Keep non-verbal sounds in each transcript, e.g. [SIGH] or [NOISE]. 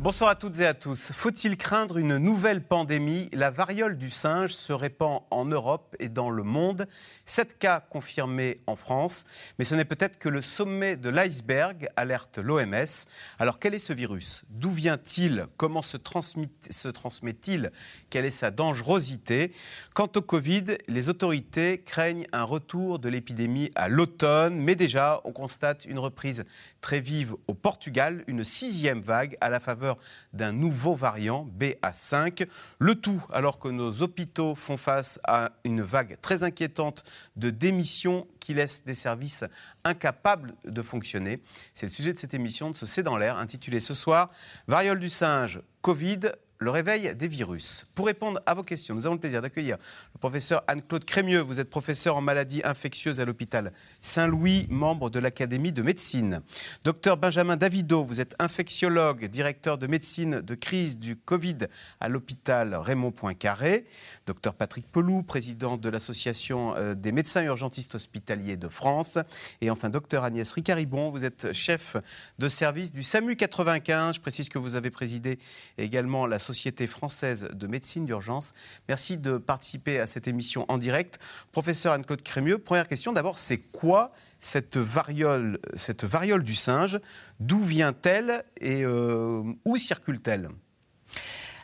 Bonsoir à toutes et à tous. Faut-il craindre une nouvelle pandémie? La variole du singe se répand en Europe et dans le monde. Sept cas confirmés en France, mais ce n'est peut-être que le sommet de l'iceberg, alerte l'OMS. Alors quel est ce virus? D'où vient-il? Comment se, transmet-il? Quelle est sa dangerosité? Quant au Covid, les autorités craignent un retour de l'épidémie à l'automne, mais déjà on constate une reprise très vive au Portugal, une sixième vague à la faveur d'un nouveau variant BA5. Le tout alors que nos hôpitaux font face à une vague très inquiétante de démissions qui laisse des services incapables de fonctionner. C'est le sujet de cette émission de ce C'est dans l'air intitulée ce soir Variole du singe, Covid, le réveil des virus. Pour répondre à vos questions, nous avons le plaisir d'accueillir le professeur Anne-Claude Crémieux. Vous êtes professeur en maladies infectieuses à l'hôpital Saint-Louis, membre de l'Académie de médecine. Docteur Benjamin Davido, vous êtes infectiologue, directeur de médecine de crise du Covid à l'hôpital Raymond Poincaré. Docteur Patrick Pelou, président de l'Association euh, des médecins urgentistes hospitaliers de France. Et enfin, docteur Agnès Ricaribon, vous êtes chef de service du SAMU 95. Je précise que vous avez présidé également la Société française de médecine d'urgence. Merci de participer à cette émission en direct. Professeur Anne-Claude Crémieux, première question d'abord, c'est quoi cette variole, cette variole du singe? D'où vient-elle et euh, où circule-t-elle?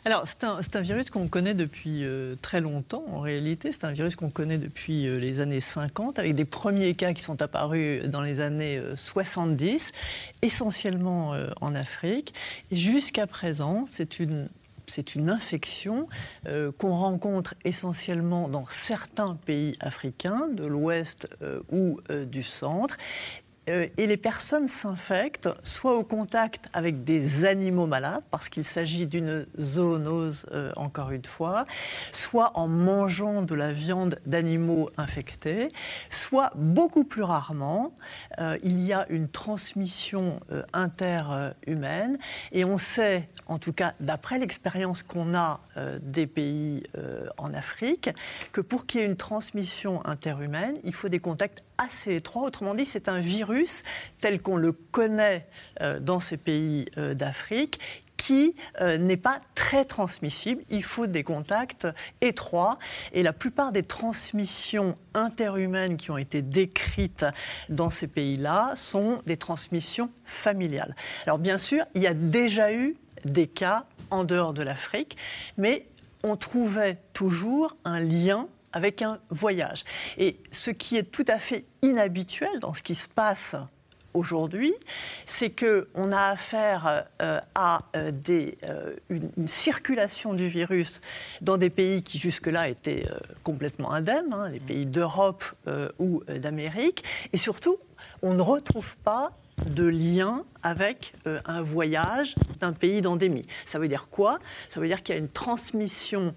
Alors, c'est un, virus qu'on connaît depuis euh, très longtemps, en réalité. C'est un virus qu'on connaît depuis euh, les années 50, avec des premiers cas qui sont apparus dans les années 70, essentiellement en Afrique. Jusqu'à présent, c'est une c'est une infection euh, qu'on rencontre essentiellement dans certains pays africains, de l'Ouest euh, ou euh, du Centre, euh, et les personnes s'infectent soit au contact avec des animaux malades, parce qu'il s'agit d'une zoonose, euh, encore une fois, soit en mangeant de la viande d'animaux infectés, soit beaucoup plus rarement, euh, il y a une transmission interhumaine. Et on sait, en tout cas d'après l'expérience qu'on a des pays en Afrique, que pour qu'il y ait une transmission interhumaine, il faut des contacts assez étroits. Autrement dit, c'est un virus tel qu'on le connaît euh, dans ces pays euh, d'Afrique qui euh, n'est pas très transmissible. Il faut des contacts étroits. Et la plupart des transmissions interhumaines qui ont été décrites dans ces pays-là sont des transmissions familiales. Alors bien sûr, il y a déjà eu des cas en dehors de l'Afrique, mais on trouvait toujours un lien avec un voyage. Et ce qui est tout à fait inhabituel dans ce qui se passe aujourd'hui, c'est qu'on a affaire euh, à euh, euh, une, circulation du virus dans des pays qui jusque-là étaient complètement indemnes, hein, les pays d'Europe ou d'Amérique, et surtout, on ne retrouve pas de lien avec un voyage d'un pays d'endémie. Ça veut dire quoi? Ça veut dire qu'il y a une transmission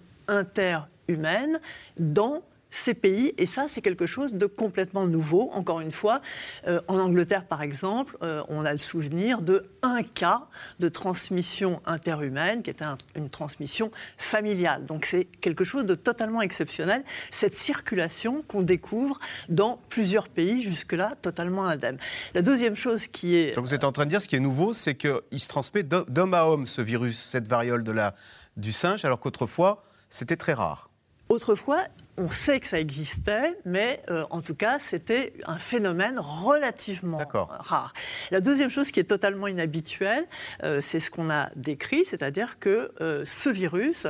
interhumaine dans ces pays. Et ça, c'est quelque chose de complètement nouveau. Encore une fois, euh, en Angleterre, par exemple, euh, on a le souvenir de un cas de transmission interhumaine qui était une transmission familiale. Donc c'est quelque chose de totalement exceptionnel, cette circulation qu'on découvre dans plusieurs pays jusque-là totalement indemnes. La deuxième chose qui est... Vous êtes en train de dire ce qui est nouveau, c'est qu'il se transmet d'homme à homme, ce virus, cette variole de la, du singe, alors qu'autrefois, c'était très rare. Autrefois, on sait que ça existait, mais euh, en tout cas, c'était un phénomène relativement rare. La deuxième chose qui est totalement inhabituelle, euh, c'est ce qu'on a décrit, c'est-à-dire que euh, ce virus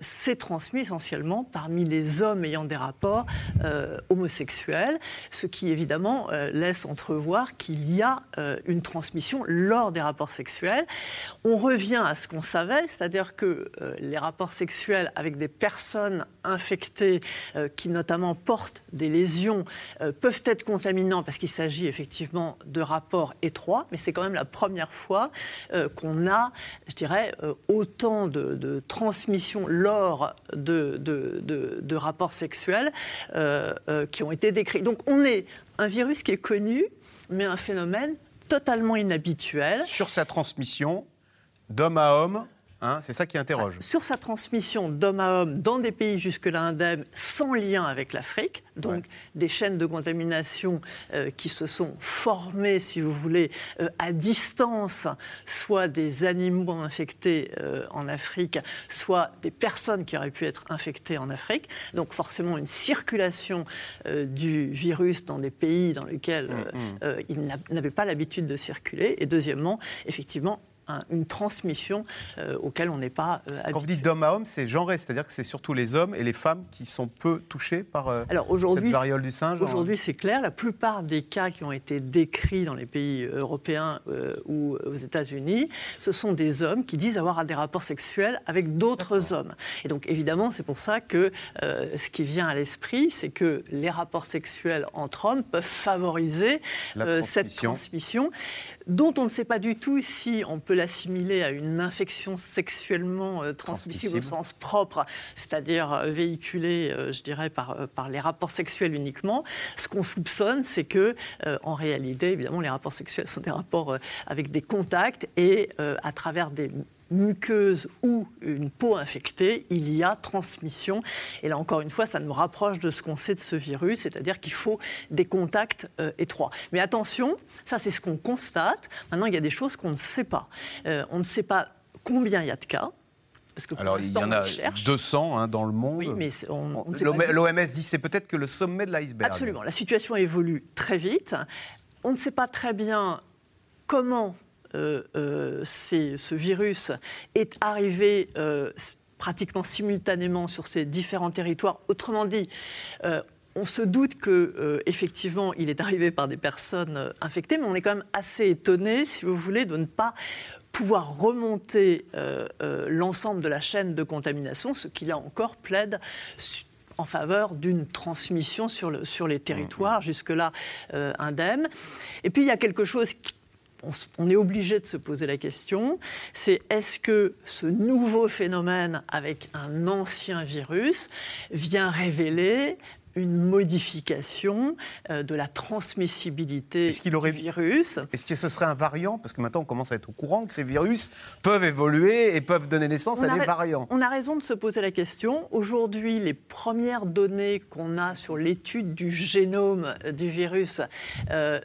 s'est transmis essentiellement parmi les hommes ayant des rapports homosexuels, ce qui évidemment laisse entrevoir qu'il y a une transmission lors des rapports sexuels. On revient à ce qu'on savait, c'est-à-dire que les rapports sexuels avec des personnes infectées euh, qui notamment portent des lésions, euh, peuvent être contaminants parce qu'il s'agit effectivement de rapports étroits, mais c'est quand même la première fois euh, qu'on a, je dirais, autant de, transmissions lors de, de rapports sexuels qui ont été décrits. Donc on est un virus qui est connu, mais un phénomène totalement inhabituel. Sur sa transmission, d'homme à homme Hein, c'est ça qui interroge. sur sa transmission d'homme à homme dans des pays jusque-là indemnes sans lien avec l'Afrique, donc des chaînes de contamination euh, qui se sont formées, si vous voulez, euh, à distance, soit des animaux infectés euh, en Afrique, soit des personnes qui auraient pu être infectées en Afrique. Donc forcément une circulation du virus dans des pays dans lesquels mm, mm. il n'avait pas l'habitude de circuler. Et deuxièmement, effectivement, une transmission euh, auquel on n'est pas euh, Quand vous dites d'homme à homme, c'est genré, c'est-à-dire que c'est surtout les hommes et les femmes qui sont peu touchés par euh, Alors cette variole du singe Aujourd'hui, c'est clair. La plupart des cas qui ont été décrits dans les pays européens ou aux États-Unis, ce sont des hommes qui disent avoir des rapports sexuels avec d'autres hommes. Et donc, évidemment, c'est pour ça que ce qui vient à l'esprit, c'est que les rapports sexuels entre hommes peuvent favoriser cette transmission dont on ne sait pas du tout si on peut l'assimiler à une infection sexuellement euh, transmissible au sens propre, c'est-à-dire euh, véhiculée, euh, je dirais, par, par les rapports sexuels uniquement. Ce qu'on soupçonne, c'est que, en réalité, évidemment, les rapports sexuels sont des rapports avec des contacts et à travers des muqueuse ou une peau infectée, il y a transmission. Et là, encore une fois, ça nous rapproche de ce qu'on sait de ce virus, c'est-à-dire qu'il faut des contacts euh, étroits. Mais attention, ça c'est ce qu'on constate. Maintenant, il y a des choses qu'on ne sait pas. Euh, on ne sait pas combien il y a de cas. Parce que Alors, il y en a 200 hein, dans le monde. Oui, mais l'OMS dit c'est peut-être que le sommet de l'iceberg. Absolument. La situation évolue très vite. On ne sait pas très bien comment ce virus est arrivé euh, pratiquement simultanément sur ces différents territoires. Autrement dit, on se doute que effectivement, il est arrivé par des personnes infectées, mais on est quand même assez étonné, si vous voulez, de ne pas pouvoir remonter l'ensemble de la chaîne de contamination, ce qui là encore plaide en faveur d'une transmission sur, le, sur les territoires, mmh, mmh. jusque-là indemnes. Et puis il y a quelque chose qui on, est obligé de se poser la question, c'est est-ce que ce nouveau phénomène avec un ancien virus vient révéler une modification euh, de la transmissibilité du virus? Est-ce que ce serait un variant? Parce que maintenant, on commence à être au courant que ces virus peuvent évoluer et peuvent donner naissance à des variants. On a raison de se poser la question. Aujourd'hui, les premières données qu'on a sur l'étude du génome du virus euh,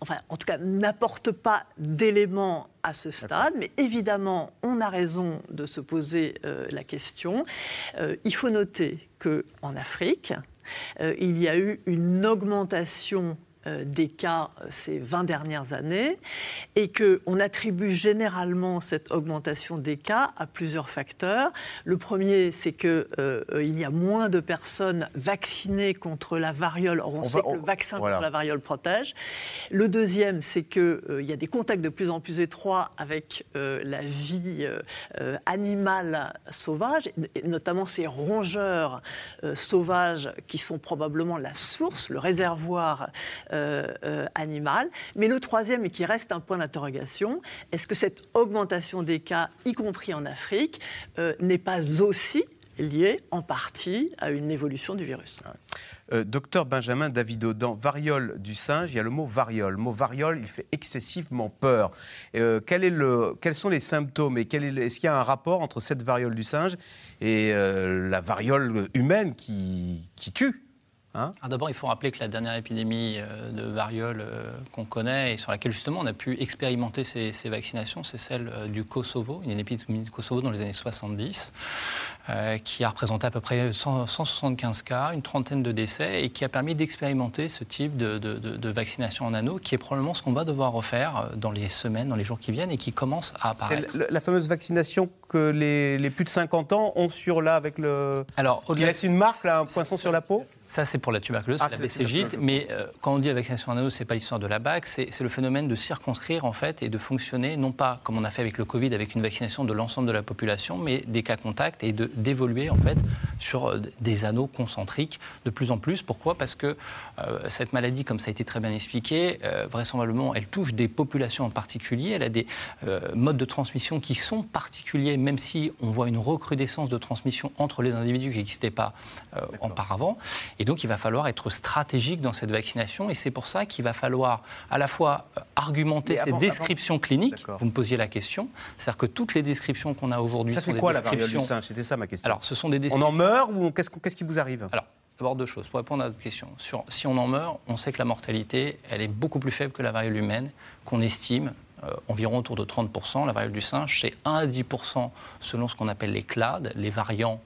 enfin, en tout cas, n'apporte pas d'éléments à ce stade, mais évidemment, on a raison de se poser euh, la question. Euh, il faut noter qu'en Afrique, euh, il y a eu une augmentation des cas euh, ces 20 dernières années et qu'on attribue généralement cette augmentation des cas à plusieurs facteurs. Le premier, c'est qu'il euh, y a moins de personnes vaccinées contre la variole. Or, on, sait que le vaccin contre la variole protège. Le deuxième, c'est qu'il y a des contacts de plus en plus étroits avec la vie animale sauvage, notamment ces rongeurs sauvages qui sont probablement la source, le réservoir euh, euh, animal. Mais le troisième, et qui reste un point d'interrogation, est-ce que cette augmentation des cas, y compris en Afrique, euh, n'est pas aussi liée en partie à une évolution du virus? Docteur Benjamin Davido, dans variole du singe, il y a le mot variole. Le mot variole, il fait excessivement peur. quel est le, quels sont les symptômes et est-ce qu'il y a un rapport entre cette variole du singe et la variole humaine qui tue? Hein d'abord, il faut rappeler que la dernière épidémie euh, de variole euh, qu'on connaît et sur laquelle justement on a pu expérimenter ces, vaccinations, c'est celle euh, du Kosovo, une épidémie du Kosovo dans les années 70, qui a représenté à peu près 175 cas, une trentaine de décès et qui a permis d'expérimenter ce type de, vaccination en anneau, qui est probablement ce qu'on va devoir refaire dans les semaines, dans les jours qui viennent et qui commence à apparaître. C'est la fameuse vaccination que les, plus de 50 ans ont sur là avec le. Alors, qui laisse une marque, là, un poinçon sur la peau? ça, c'est pour la tuberculose, ah, la BCG. Mais euh, quand on dit vaccination en anneau, ce n'est pas l'histoire de la BAC, c'est le phénomène de circonscrire en fait et de fonctionner, non pas comme on a fait avec le Covid, avec une vaccination de l'ensemble de la population, mais des cas contacts et d'évoluer en fait sur euh, des anneaux concentriques de plus en plus. Pourquoi? Parce que euh, cette maladie, comme ça a été très bien expliqué, vraisemblablement, elle touche des populations en particulier. Elle a des modes de transmission qui sont particuliers, même si on voit une recrudescence de transmission entre les individus qui n'existaient pas auparavant. Et donc, il va falloir être stratégique dans cette vaccination. Et c'est pour ça qu'il va falloir à la fois euh, argumenter ces descriptions cliniques. Vous me posiez la question. C'est-à-dire que toutes les descriptions qu'on a aujourd'hui. Ça fait quoi la variole du singe? C'était ça ma question. Alors, ce sont des descriptions. On en meurt ou qu'est-ce qui vous arrive? Alors, D'abord deux choses. Pour répondre à votre question, Sur, si on en meurt, on sait que la mortalité, elle est beaucoup plus faible que la variole humaine, qu'on estime euh, environ autour de 30%. La variole du singe, c'est 1 à 10% selon ce qu'on appelle les clades, les variants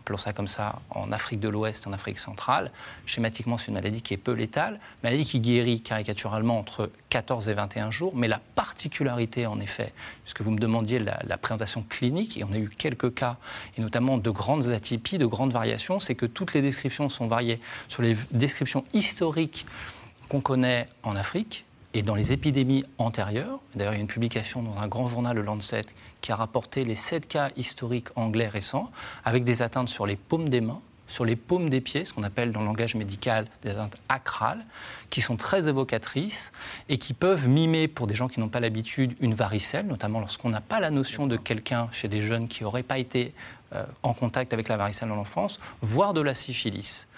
appelons ça comme ça, en Afrique de l'Ouest, en Afrique centrale. Schématiquement, c'est une maladie qui est peu létale, maladie qui guérit caricaturalement entre 14 et 21 jours, mais la particularité, en effet, puisque vous me demandiez la, la présentation clinique, et on a eu quelques cas, et notamment de grandes atypies, de grandes variations, c'est que toutes les descriptions sont variées sur les descriptions historiques qu'on connaît en Afrique, et dans les épidémies antérieures, d'ailleurs il y a une publication dans un grand journal, le Lancet, qui a rapporté les sept cas historiques anglais récents, avec des atteintes sur les paumes des mains, sur les paumes des pieds, ce qu'on appelle dans le langage médical des atteintes acrales, qui sont très évocatrices et qui peuvent mimer, pour des gens qui n'ont pas l'habitude, une varicelle, notamment lorsqu'on n'a pas la notion de quelqu'un chez des jeunes qui n'auraient pas été euh, en contact avec la varicelle dans l'enfance, voire de la syphilis.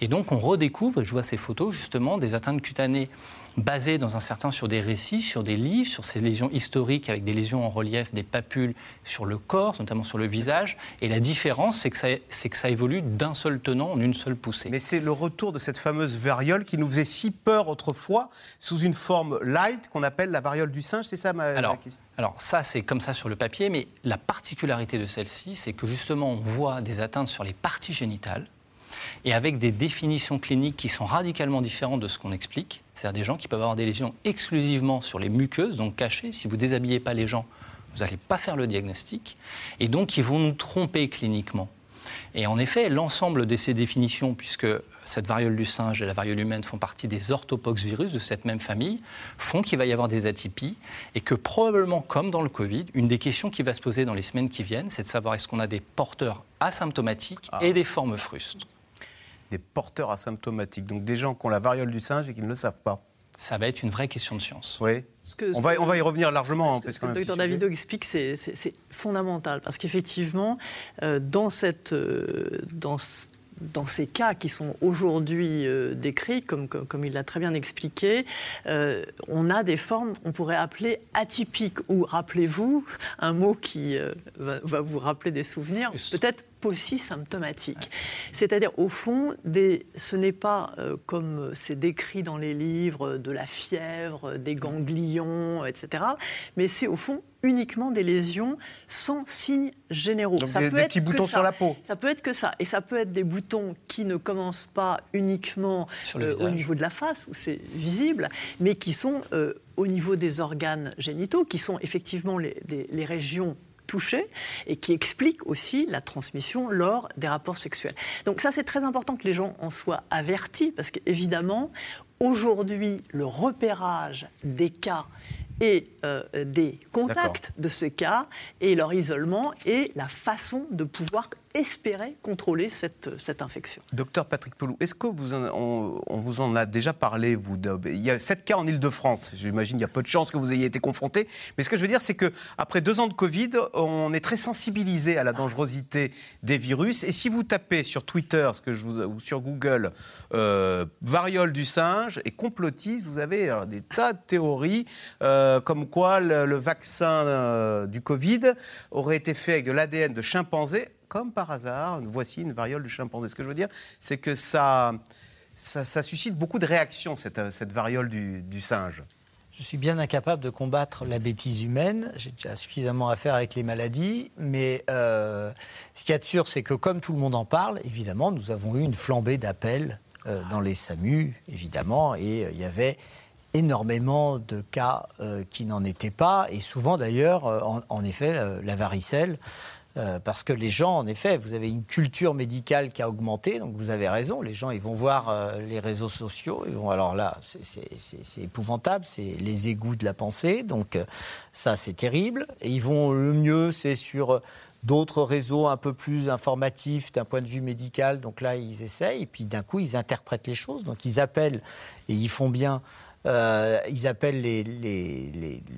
Et donc on redécouvre, je vois ces photos justement, des atteintes cutanées basé dans un certain sur des récits, sur des livres, sur ces lésions historiques avec des lésions en relief, des papules sur le corps, notamment sur le visage. Et la différence, c'est que ça, c'est que ça évolue d'un seul tenant en une seule poussée. Mais c'est le retour de cette fameuse variole qui nous faisait si peur autrefois, sous une forme light qu'on appelle la variole du singe, c'est ça ma, alors, question alors ça, c'est comme ça sur le papier, mais la particularité de celle-ci, c'est que justement, on voit des atteintes sur les parties génitales, et avec des définitions cliniques qui sont radicalement différentes de ce qu'on explique. C'est-à-dire des gens qui peuvent avoir des lésions exclusivement sur les muqueuses, donc cachées. Si vous déshabillez pas les gens, vous n'allez pas faire le diagnostic. Et donc, ils vont nous tromper cliniquement. Et en effet, l'ensemble de ces définitions, puisque cette variole du singe et la variole humaine font partie des orthopoxvirus de cette même famille, font qu'il va y avoir des atypies et que probablement, comme dans le Covid, une des questions qui va se poser dans les semaines qui viennent, c'est de savoir est-ce qu'on a des porteurs asymptomatiques ah. et des formes frustres des porteurs asymptomatiques, donc des gens qui ont la variole du singe et qui ne le savent pas Ça va être une vraie question de science. Oui. on, va, on va y revenir largement. Ce que, le docteur Davido explique, c'est fondamental, parce qu'effectivement, euh, dans, cette, euh, dans, dans ces cas qui sont aujourd'hui euh, décrits, comme, comme, il l'a très bien expliqué, on a des formes, on pourrait appeler atypiques, ou rappelez-vous, un mot qui va, va, vous rappeler des souvenirs, peut-être aussi symptomatique. C'est-à-dire, au fond, des, ce n'est pas, euh, comme c'est décrit dans les livres, de la fièvre, des ganglions, etc., mais c'est au fond uniquement des lésions sans signes généraux. ça des, peut être petits boutons sur la peau. Ça peut être que ça. Et ça peut être des boutons qui ne commencent pas uniquement euh, au niveau de la face, où c'est visible, mais qui sont euh, au niveau des organes génitaux, qui sont effectivement les, les régions touchés et qui explique aussi la transmission lors des rapports sexuels. Donc ça, c'est très important que les gens en soient avertis parce qu'évidemment, aujourd'hui, le repérage des cas et euh, des contacts de ce cas et leur isolement et la façon de pouvoir espérer contrôler cette, cette infection. Docteur Patrick Pelou, est-ce que vous on, vous en a déjà parlé Il y a sept cas en Ile-de-France. J'imagine qu'il y a peu de chances que vous ayez été confronté. Mais ce que je veux dire, c'est qu'après deux ans de Covid, on est très sensibilisé à la dangerosité des virus. Et si vous tapez sur Twitter, ce que je vous, ou sur Google, euh, variole du singe et complotiste, vous avez euh, des tas de théories euh, comme quoi le, vaccin du Covid aurait été fait avec de l'ADN de chimpanzé comme par hasard, voici une variole du chimpanzé. Ce que je veux dire, c'est que ça, ça, suscite beaucoup de réactions, cette, cette variole du, singe. Je suis bien incapable de combattre la bêtise humaine. J'ai déjà suffisamment à faire avec les maladies. Mais euh, ce qu'il y a de sûr, c'est que comme tout le monde en parle, évidemment, nous avons eu une flambée d'appels euh, dans les SAMU, évidemment. Et euh, il y avait énormément de cas qui n'en étaient pas. Et souvent, d'ailleurs, en, en, effet, la varicelle euh, parce que les gens, en effet, vous avez une culture médicale qui a augmenté, donc vous avez raison, les gens, ils vont voir euh, les réseaux sociaux, ils vont, alors là, c'est épouvantable, c'est les égouts de la pensée, donc euh, ça, c'est terrible. Et ils vont, le mieux, c'est sur d'autres réseaux un peu plus informatifs d'un point de vue médical, donc là, ils essayent, et puis d'un coup, ils interprètent les choses, donc ils appellent, et ils font bien, ils appellent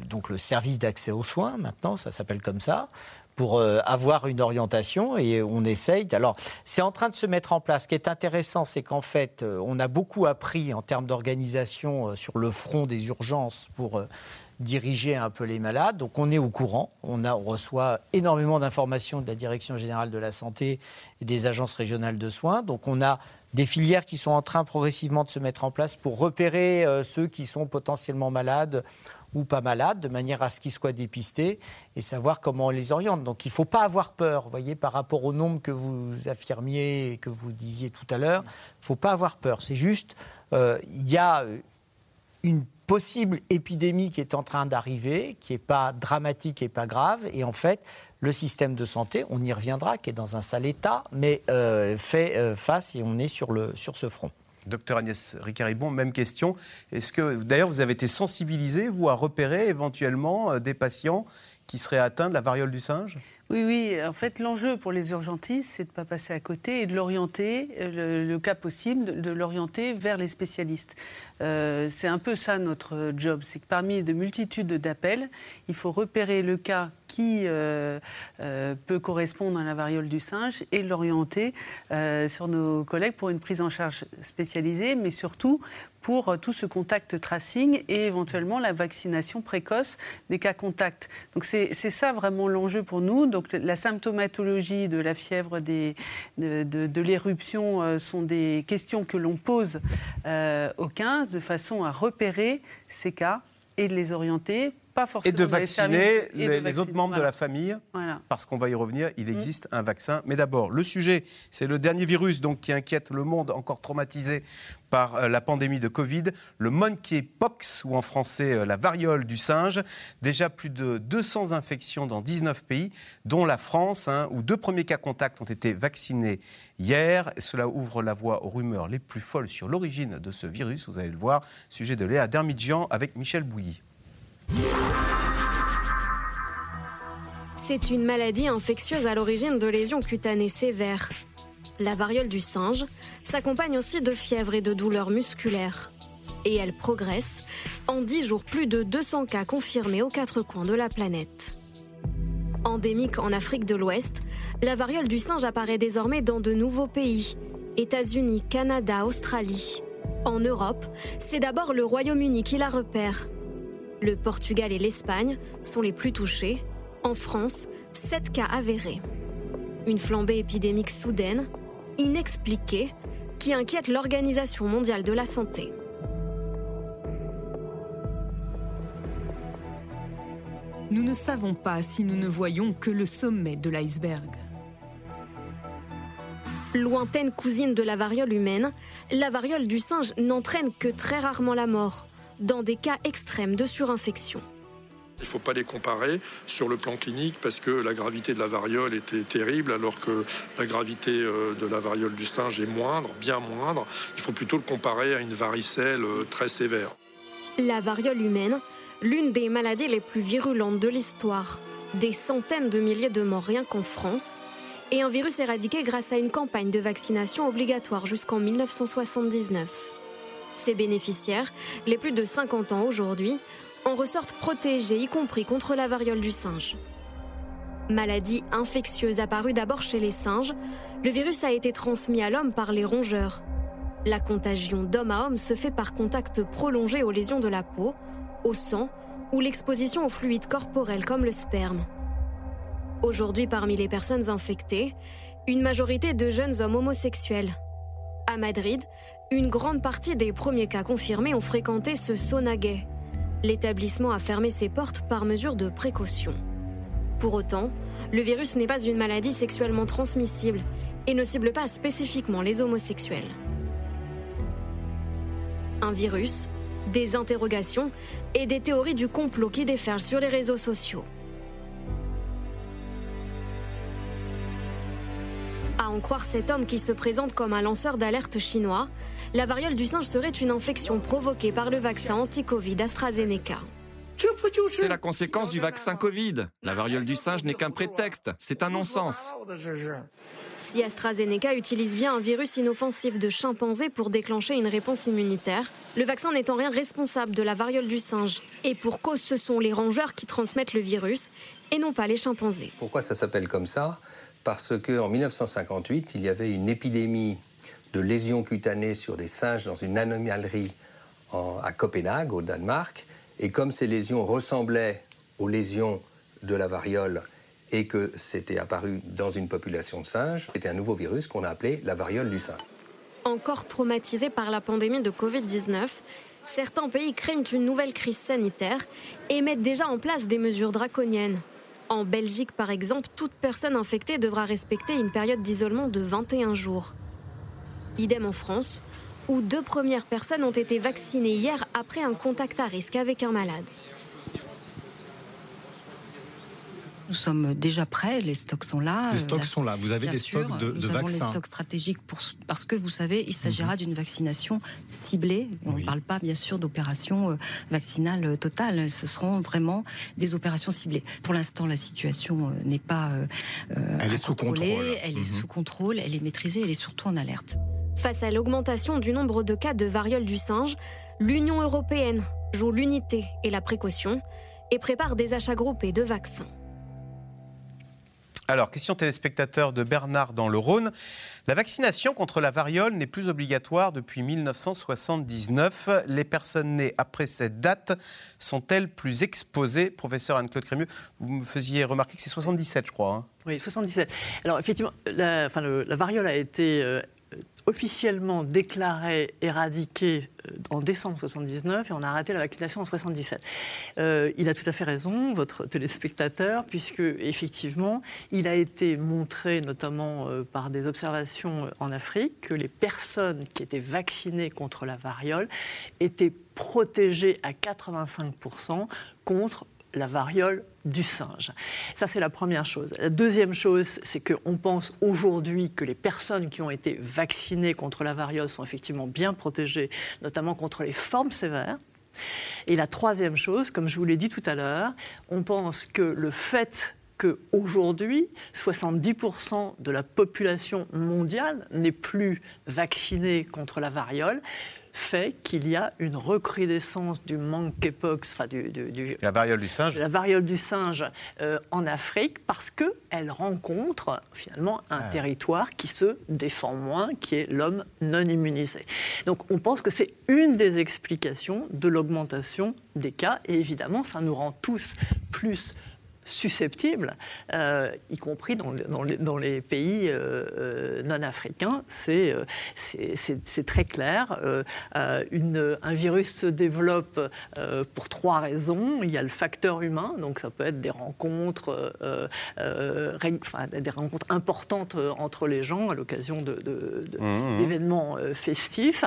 donc le service d'accès aux soins, maintenant, ça s'appelle comme ça, pour avoir une orientation et on essaye. Alors, c'est en train de se mettre en place. Ce qui est intéressant, c'est qu'en fait, on a beaucoup appris en termes d'organisation sur le front des urgences pour diriger un peu les malades. Donc on est au courant, on, reçoit énormément d'informations de la Direction générale de la santé et des agences régionales de soins. Donc on a des filières qui sont en train progressivement de se mettre en place pour repérer euh, ceux qui sont potentiellement malades ou pas malades, de manière à ce qu'ils soient dépistés et savoir comment on les oriente. Donc il ne faut pas avoir peur, voyez, par rapport au nombre que vous affirmiez et que vous disiez tout à l'heure, il ne faut pas avoir peur. C'est juste, euh, il y a une possible épidémie qui est en train d'arriver, qui n'est pas dramatique et pas grave. Et en fait, le système de santé, on y reviendra, qui est dans un sale état, mais euh, fait euh, face et on est sur, ce front. Docteur Agnès Ricaribon, même question. Est-ce que, d'ailleurs, vous avez été sensibilisé, vous, à repérer éventuellement euh, des patients qui seraient atteints de la variole du singe? Oui, oui. En fait, l'enjeu pour les urgentistes, c'est de ne pas passer à côté et de l'orienter, euh, le, cas possible, de, l'orienter vers les spécialistes. Euh, c'est un peu ça notre job. C'est que parmi de multitudes d'appels, il faut repérer le cas qui euh, peut correspondre à la variole du singe et l'orienter sur nos collègues pour une prise en charge spécialisée, mais surtout pour tout ce contact tracing et éventuellement la vaccination précoce des cas contacts. Donc c'est ça vraiment l'enjeu pour nous la symptomatologie de la fièvre, de, l'éruption euh, sont des questions que l'on pose euh, au 15 de façon à repérer ces cas et de les orienter et de vacciner les, autres membres de la famille, parce qu'on va y revenir, il mm. existe un vaccin. Mais d'abord, le sujet, c'est le dernier virus donc, qui inquiète le monde, encore traumatisé par euh, la pandémie de Covid, le monkeypox, ou en français euh, la variole du singe. Déjà plus de 200 infections dans 19 pays, dont la France, hein, où deux premiers cas contacts ont été vaccinés hier. cela ouvre la voie aux rumeurs les plus folles sur l'origine de ce virus, vous allez le voir. Sujet de Léa Dermidjian avec Michel Bouilly. C'est une maladie infectieuse à l'origine de lésions cutanées sévères. La variole du singe s'accompagne aussi de fièvre et de douleurs musculaires. Et elle progresse. En 10 jours, plus de 200 cas confirmés aux quatre coins de la planète. Endémique en Afrique de l'Ouest, la variole du singe apparaît désormais dans de nouveaux pays. États-Unis, Canada, Australie. En Europe, c'est d'abord le Royaume-Uni qui la repère. Le Portugal et l'Espagne sont les plus touchés. En France, 7 cas avérés. Une flambée épidémique soudaine, inexpliquée, qui inquiète l'Organisation mondiale de la santé. Nous ne savons pas si nous ne voyons que le sommet de l'iceberg. Lointaine cousine de la variole humaine, la variole du singe n'entraîne que très rarement la mort dans des cas extrêmes de surinfection. Il ne faut pas les comparer sur le plan clinique parce que la gravité de la variole était terrible alors que la gravité euh, de la variole du singe est moindre, bien moindre. Il faut plutôt le comparer à une varicelle euh, très sévère. La variole humaine, l'une des maladies les plus virulentes de l'histoire. Des centaines de milliers de morts rien qu'en France et un virus éradiqué grâce à une campagne de vaccination obligatoire jusqu'en 1979. Ses bénéficiaires, les plus de 50 ans aujourd'hui, en ressortent protégés, y compris contre la variole du singe. Maladie infectieuse apparue d'abord chez les singes, le virus a été transmis à l'homme par les rongeurs. La contagion d'homme à homme se fait par contact prolongé aux lésions de la peau, au sang ou l'exposition aux fluides corporels comme le sperme. Aujourd'hui, parmi les personnes infectées, une majorité de jeunes hommes homosexuels. À Madrid, une grande partie des premiers cas confirmés ont fréquenté ce sauna. L'établissement a fermé ses portes par mesure de précaution. Pour autant, le virus n'est pas une maladie sexuellement transmissible et ne cible pas spécifiquement les homosexuels. Un virus, des interrogations et des théories du complot qui déferlent sur les réseaux sociaux. À en croire cet homme qui se présente comme un lanceur d'alerte chinois, la variole du singe serait une infection provoquée par le vaccin anti-Covid AstraZeneca. C'est la conséquence du vaccin Covid. La variole du singe n'est qu'un prétexte, c'est un non-sens. Si AstraZeneca utilise bien un virus inoffensif de chimpanzé pour déclencher une réponse immunitaire, le vaccin n'est en rien responsable de la variole du singe. Et pour cause, ce sont les rongeurs qui transmettent le virus et non pas les chimpanzés. Pourquoi ça s'appelle comme ça? Parce qu'en 1958, il y avait une épidémie de lésions cutanées sur des singes dans une animalerie à Copenhague, au Danemark. Et comme ces lésions ressemblaient aux lésions de la variole et que c'était apparu dans une population de singes, c'était un nouveau virus qu'on a appelé la variole du singe. Encore traumatisés par la pandémie de Covid-19, certains pays craignent une nouvelle crise sanitaire et mettent déjà en place des mesures draconiennes. En Belgique, par exemple, toute personne infectée devra respecter une période d'isolement de 21 jours. Idem en France, où deux premières personnes ont été vaccinées hier après un contact à risque avec un malade. Nous sommes déjà prêts, les stocks sont là. Les stocks sont là, vous avez des stocks de, nous vaccins. Nous avons les stocks stratégiques pour, parce que vous savez, il s'agira mhm. d'une vaccination ciblée. On ne parle pas bien sûr d'opérations euh, vaccinales totales, ce seront vraiment des opérations ciblées. Pour l'instant, la situation euh, n'est pas euh, elle est sous contrôle. Elle est mhm. sous contrôle, elle est maîtrisée, elle est surtout en alerte. Face à l'augmentation du nombre de cas de variole du singe, l'Union européenne joue l'unité et la précaution et prépare des achats groupés de vaccins. Alors, question téléspectateur de Bernard dans le Rhône. La vaccination contre la variole n'est plus obligatoire depuis 1979. Les personnes nées après cette date sont-elles plus exposées? Professeur Anne-Claude Crémieux, vous me faisiez remarquer que c'est 77, je crois. Hein. Oui, 77. Alors, effectivement, la, la variole a été euh, officiellement déclaré éradiqué euh, en décembre 79 et on a arrêté la vaccination en 77. Euh, il a tout à fait raison, votre téléspectateur, puisque effectivement, il a été montré, notamment euh, par des observations en Afrique, que les personnes qui étaient vaccinées contre la variole étaient protégées à 85% contre la variole du singe. Ça, c'est la première chose. La deuxième chose, c'est qu'on pense aujourd'hui que les personnes qui ont été vaccinées contre la variole sont effectivement bien protégées, notamment contre les formes sévères. Et la troisième chose, comme je vous l'ai dit tout à l'heure, on pense que le fait qu'aujourd'hui, 70% de la population mondiale n'est plus vaccinée contre la variole fait qu'il y a une recrudescence du monkeypox, enfin du, la variole du singe, la variole du singe euh, en Afrique, parce qu'elle rencontre finalement un ah. territoire qui se défend moins, qui est l'homme non immunisé. Donc on pense que c'est une des explications de l'augmentation des cas, et évidemment ça nous rend tous plus susceptibles, euh, y compris dans, dans, les, pays euh, euh, non africains. C'est très clair. Une, un virus se développe pour trois raisons. Il y a le facteur humain, donc ça peut être des rencontres, enfin, des rencontres importantes entre les gens à l'occasion d'événements de, de, mmh, mmh. festifs.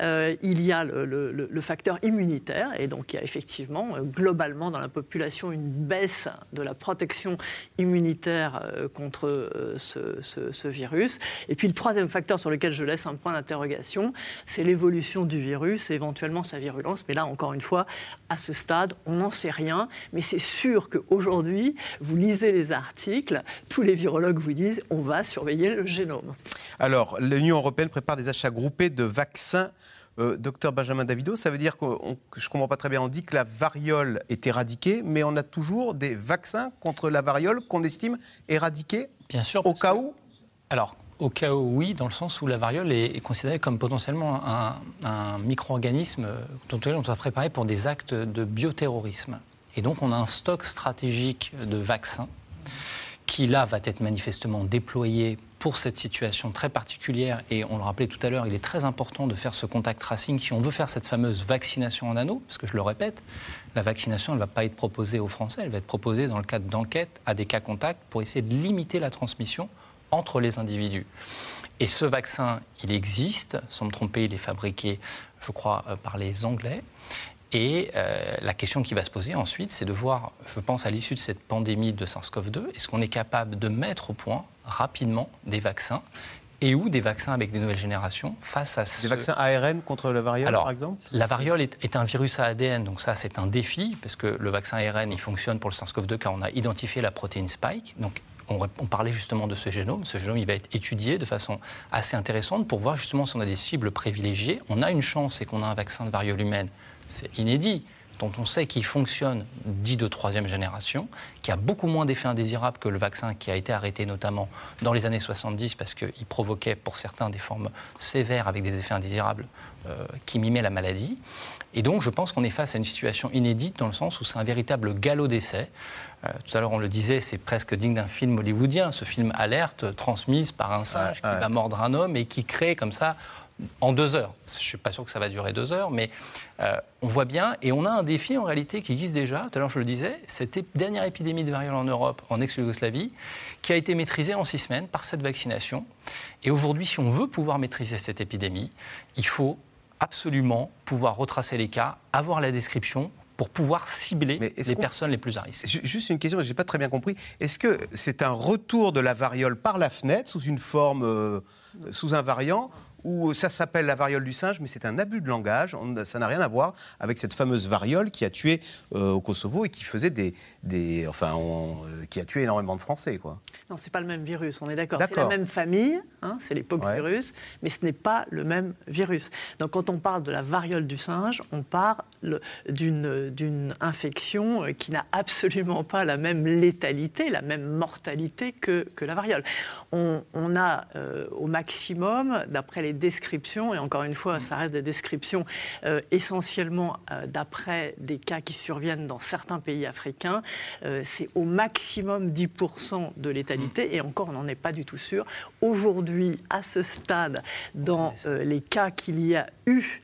il y a le, le, facteur immunitaire, et donc il y a effectivement globalement dans la population une baisse de de la protection immunitaire euh, contre euh, ce, virus. Et puis le troisième facteur sur lequel je laisse un point d'interrogation, c'est l'évolution du virus et éventuellement sa virulence. Mais là, encore une fois, à ce stade, on n'en sait rien. Mais c'est sûr qu'aujourd'hui, vous lisez les articles, tous les virologues vous disent on va surveiller le génome. Alors, l'Union européenne prépare des achats groupés de vaccins docteur Benjamin Davido, ça veut dire que je ne comprends pas très bien, on dit que la variole est éradiquée, mais on a toujours des vaccins contre la variole qu'on estime éradiqués Bien sûr. Au cas où Alors, au cas où, oui, dans le sens où la variole est, considérée comme potentiellement un, micro-organisme dont on doit préparer pour des actes de bioterrorisme. Et donc, on a un stock stratégique de vaccins qui, là, va être manifestement déployé pour cette situation très particulière, et on le rappelait tout à l'heure, il est très important de faire ce contact tracing si on veut faire cette fameuse vaccination en anneau, parce que je le répète, la vaccination, elle ne va pas être proposée aux Français, elle va être proposée dans le cadre d'enquêtes à des cas contacts pour essayer de limiter la transmission entre les individus. Et ce vaccin, il existe, sans me tromper, il est fabriqué, je crois, euh, par les Anglais. Et euh, la question qui va se poser ensuite, c'est de voir, je pense à l'issue de cette pandémie de SARS-CoV-2, est-ce qu'on est capable de mettre au point rapidement des vaccins et ou des vaccins avec des nouvelles générations face à ce... Des vaccins ARN contre la variole, par exemple? La variole est, un virus à ADN, donc ça, c'est un défi, parce que le vaccin ARN, il fonctionne pour le SARS-CoV-2 car on a identifié la protéine spike. Donc, on, parlait justement de ce génome. Ce génome, il va être étudié de façon assez intéressante pour voir justement si on a des cibles privilégiées. On a une chance, c'est qu'on a un vaccin de variole humaine. C'est inédit dont on sait qu'il fonctionne dit de troisième génération, qui a beaucoup moins d'effets indésirables que le vaccin qui a été arrêté notamment dans les années 70 parce qu'il provoquait pour certains des formes sévères avec des effets indésirables euh, qui mimaient la maladie. Et donc je pense qu'on est face à une situation inédite dans le sens où c'est un véritable galop d'essai. Euh, tout à l'heure, on le disait, c'est presque digne d'un film hollywoodien, ce film alerte transmise par un singe qui va mordre un homme et qui crée comme ça en deux heures. Je ne suis pas sûr que ça va durer deux heures, mais euh, on voit bien, et on a un défi en réalité qui existe déjà. Tout à l'heure, je le disais, cette dernière épidémie de variole en Europe, en ex-Yougoslavie, qui a été maîtrisée en six semaines par cette vaccination. Et aujourd'hui, si on veut pouvoir maîtriser cette épidémie, il faut absolument pouvoir retracer les cas, avoir la description, pour pouvoir cibler les personnes les plus à risque. Juste une question, je n'ai pas très bien compris. Est-ce que c'est un retour de la variole par la fenêtre sous une forme, euh, sous un variant, où ça s'appelle la variole du singe, mais c'est un abus de langage. ça n'a rien à voir avec cette fameuse variole qui a tué euh, au Kosovo et qui faisait des, des enfin, euh, qui a tué énormément de Français, quoi. Non, c'est pas le même virus. On est d'accord. C'est la même famille, hein, c'est les virus, mais ce n'est pas le même virus. Donc, quand on parle de la variole du singe, on parle d'une infection euh, qui n'a absolument pas la même létalité, la même mortalité que, que la variole. On, a au maximum, d'après les descriptions, et encore une fois, ça reste des descriptions euh, essentiellement euh, d'après des cas qui surviennent dans certains pays africains, euh, c'est au maximum 10% de létalité, et encore, on n'en est pas du tout sûr. Aujourd'hui, à ce stade, dans les cas qu'il y a eu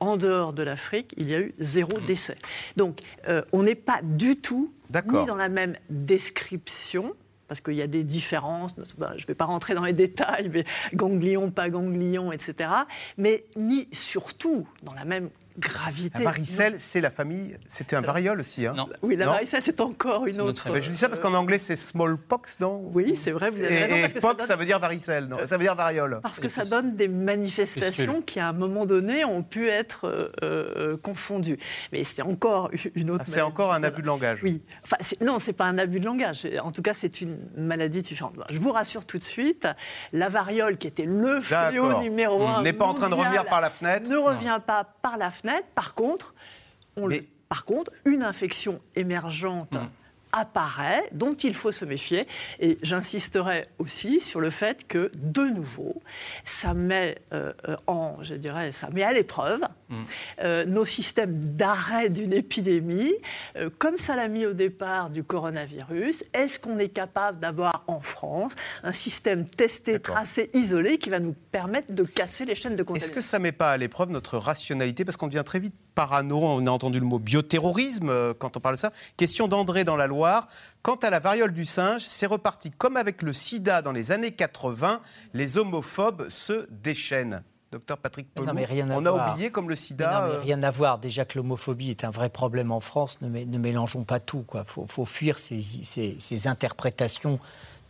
en dehors de l'Afrique, il y a eu zéro décès. Donc, on n'est pas du tout ni dans la même description, parce qu'il y a des différences, ben, je ne vais pas rentrer dans les détails, mais ganglion, pas ganglion, etc. Mais ni surtout dans la même gravité. La varicelle, c'est la famille. C'était un variole aussi. Hein non. Oui, la varicelle, c'est encore une autre. je dis ça parce qu'en anglais, c'est smallpox, non? Oui, c'est vrai, vous avez raison. Et, pox, ça, veut dire varicelle, non Ça veut dire variole. Parce que ça donne des manifestations qui, à un moment donné, ont pu être euh, euh, confondues. Mais c'est encore une autre. Ah, c'est encore un abus de langage. Oui. Enfin, non, c'est pas un abus de langage. En tout cas, c'est une maladie différente. Je vous rassure tout de suite, la variole, qui était le fléau numéro un, n'est pas en train de revenir par la fenêtre. Ne revient pas par la fenêtre par contre, par contre une infection émergente. Mmh apparaît, dont il faut se méfier. Et j'insisterai aussi sur le fait que, de nouveau, ça met euh, euh, en, je dirais, ça met à l'épreuve mm. euh, nos systèmes d'arrêt d'une épidémie, comme ça l'a mis au départ du coronavirus. Est-ce qu'on est capable d'avoir en France un système testé, tracé, isolé qui va nous permettre de casser les chaînes de contamination Est-ce que ça ne met pas à l'épreuve notre rationalité? Parce qu'on devient très vite parano. On a entendu le mot bioterrorisme quand on parle de ça. Question d'André dans la loi Quant à la variole du singe, c'est reparti comme avec le sida dans les années 80. Les homophobes se déchaînent. Docteur Patrick Pelou, on a oublié comme le sida. Euh, rien à voir. Déjà que l'homophobie est un vrai problème en France, ne, mélangeons pas tout. Il faut, fuir ces, interprétations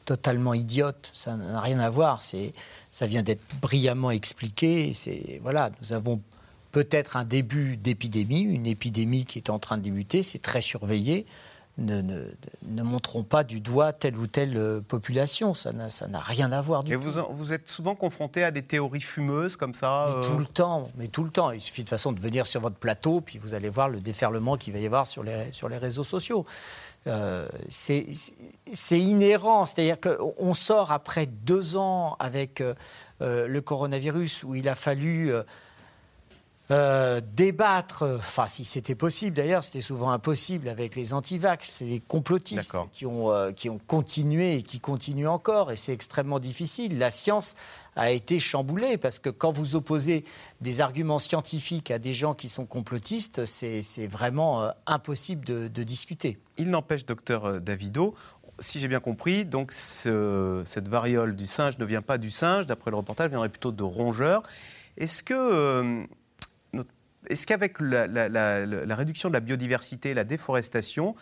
totalement idiotes. Ça n'a rien à voir. Ça vient d'être brillamment expliqué. Voilà, nous avons peut-être un début d'épidémie, une épidémie qui est en train de débuter. C'est très surveillé ne, ne, ne, montrons pas du doigt telle ou telle euh, population. Ça n'a rien à voir du tout. Vous, vous êtes souvent confronté à des théories fumeuses comme ça mais Tout euh le temps, mais tout le temps. Il suffit de façon de venir sur votre plateau, puis vous allez voir le déferlement qu'il va y avoir sur les, sur les réseaux sociaux. Euh, c'est inhérent, c'est-à-dire qu'on sort après deux ans avec le coronavirus où il a fallu euh, débattre, enfin si c'était possible d'ailleurs, c'était souvent impossible avec les antivax, c'est les complotistes qui ont, euh, qui ont continué et qui continuent encore, et c'est extrêmement difficile. La science a été chamboulée parce que quand vous opposez des arguments scientifiques à des gens qui sont complotistes, c'est vraiment euh, impossible de, discuter. Il n'empêche, docteur Davido, si j'ai bien compris, donc cette variole du singe ne vient pas du singe, d'après le reportage, viendrait plutôt de rongeurs. Est-ce que est-ce qu'avec la, réduction de la biodiversité, la déforestation,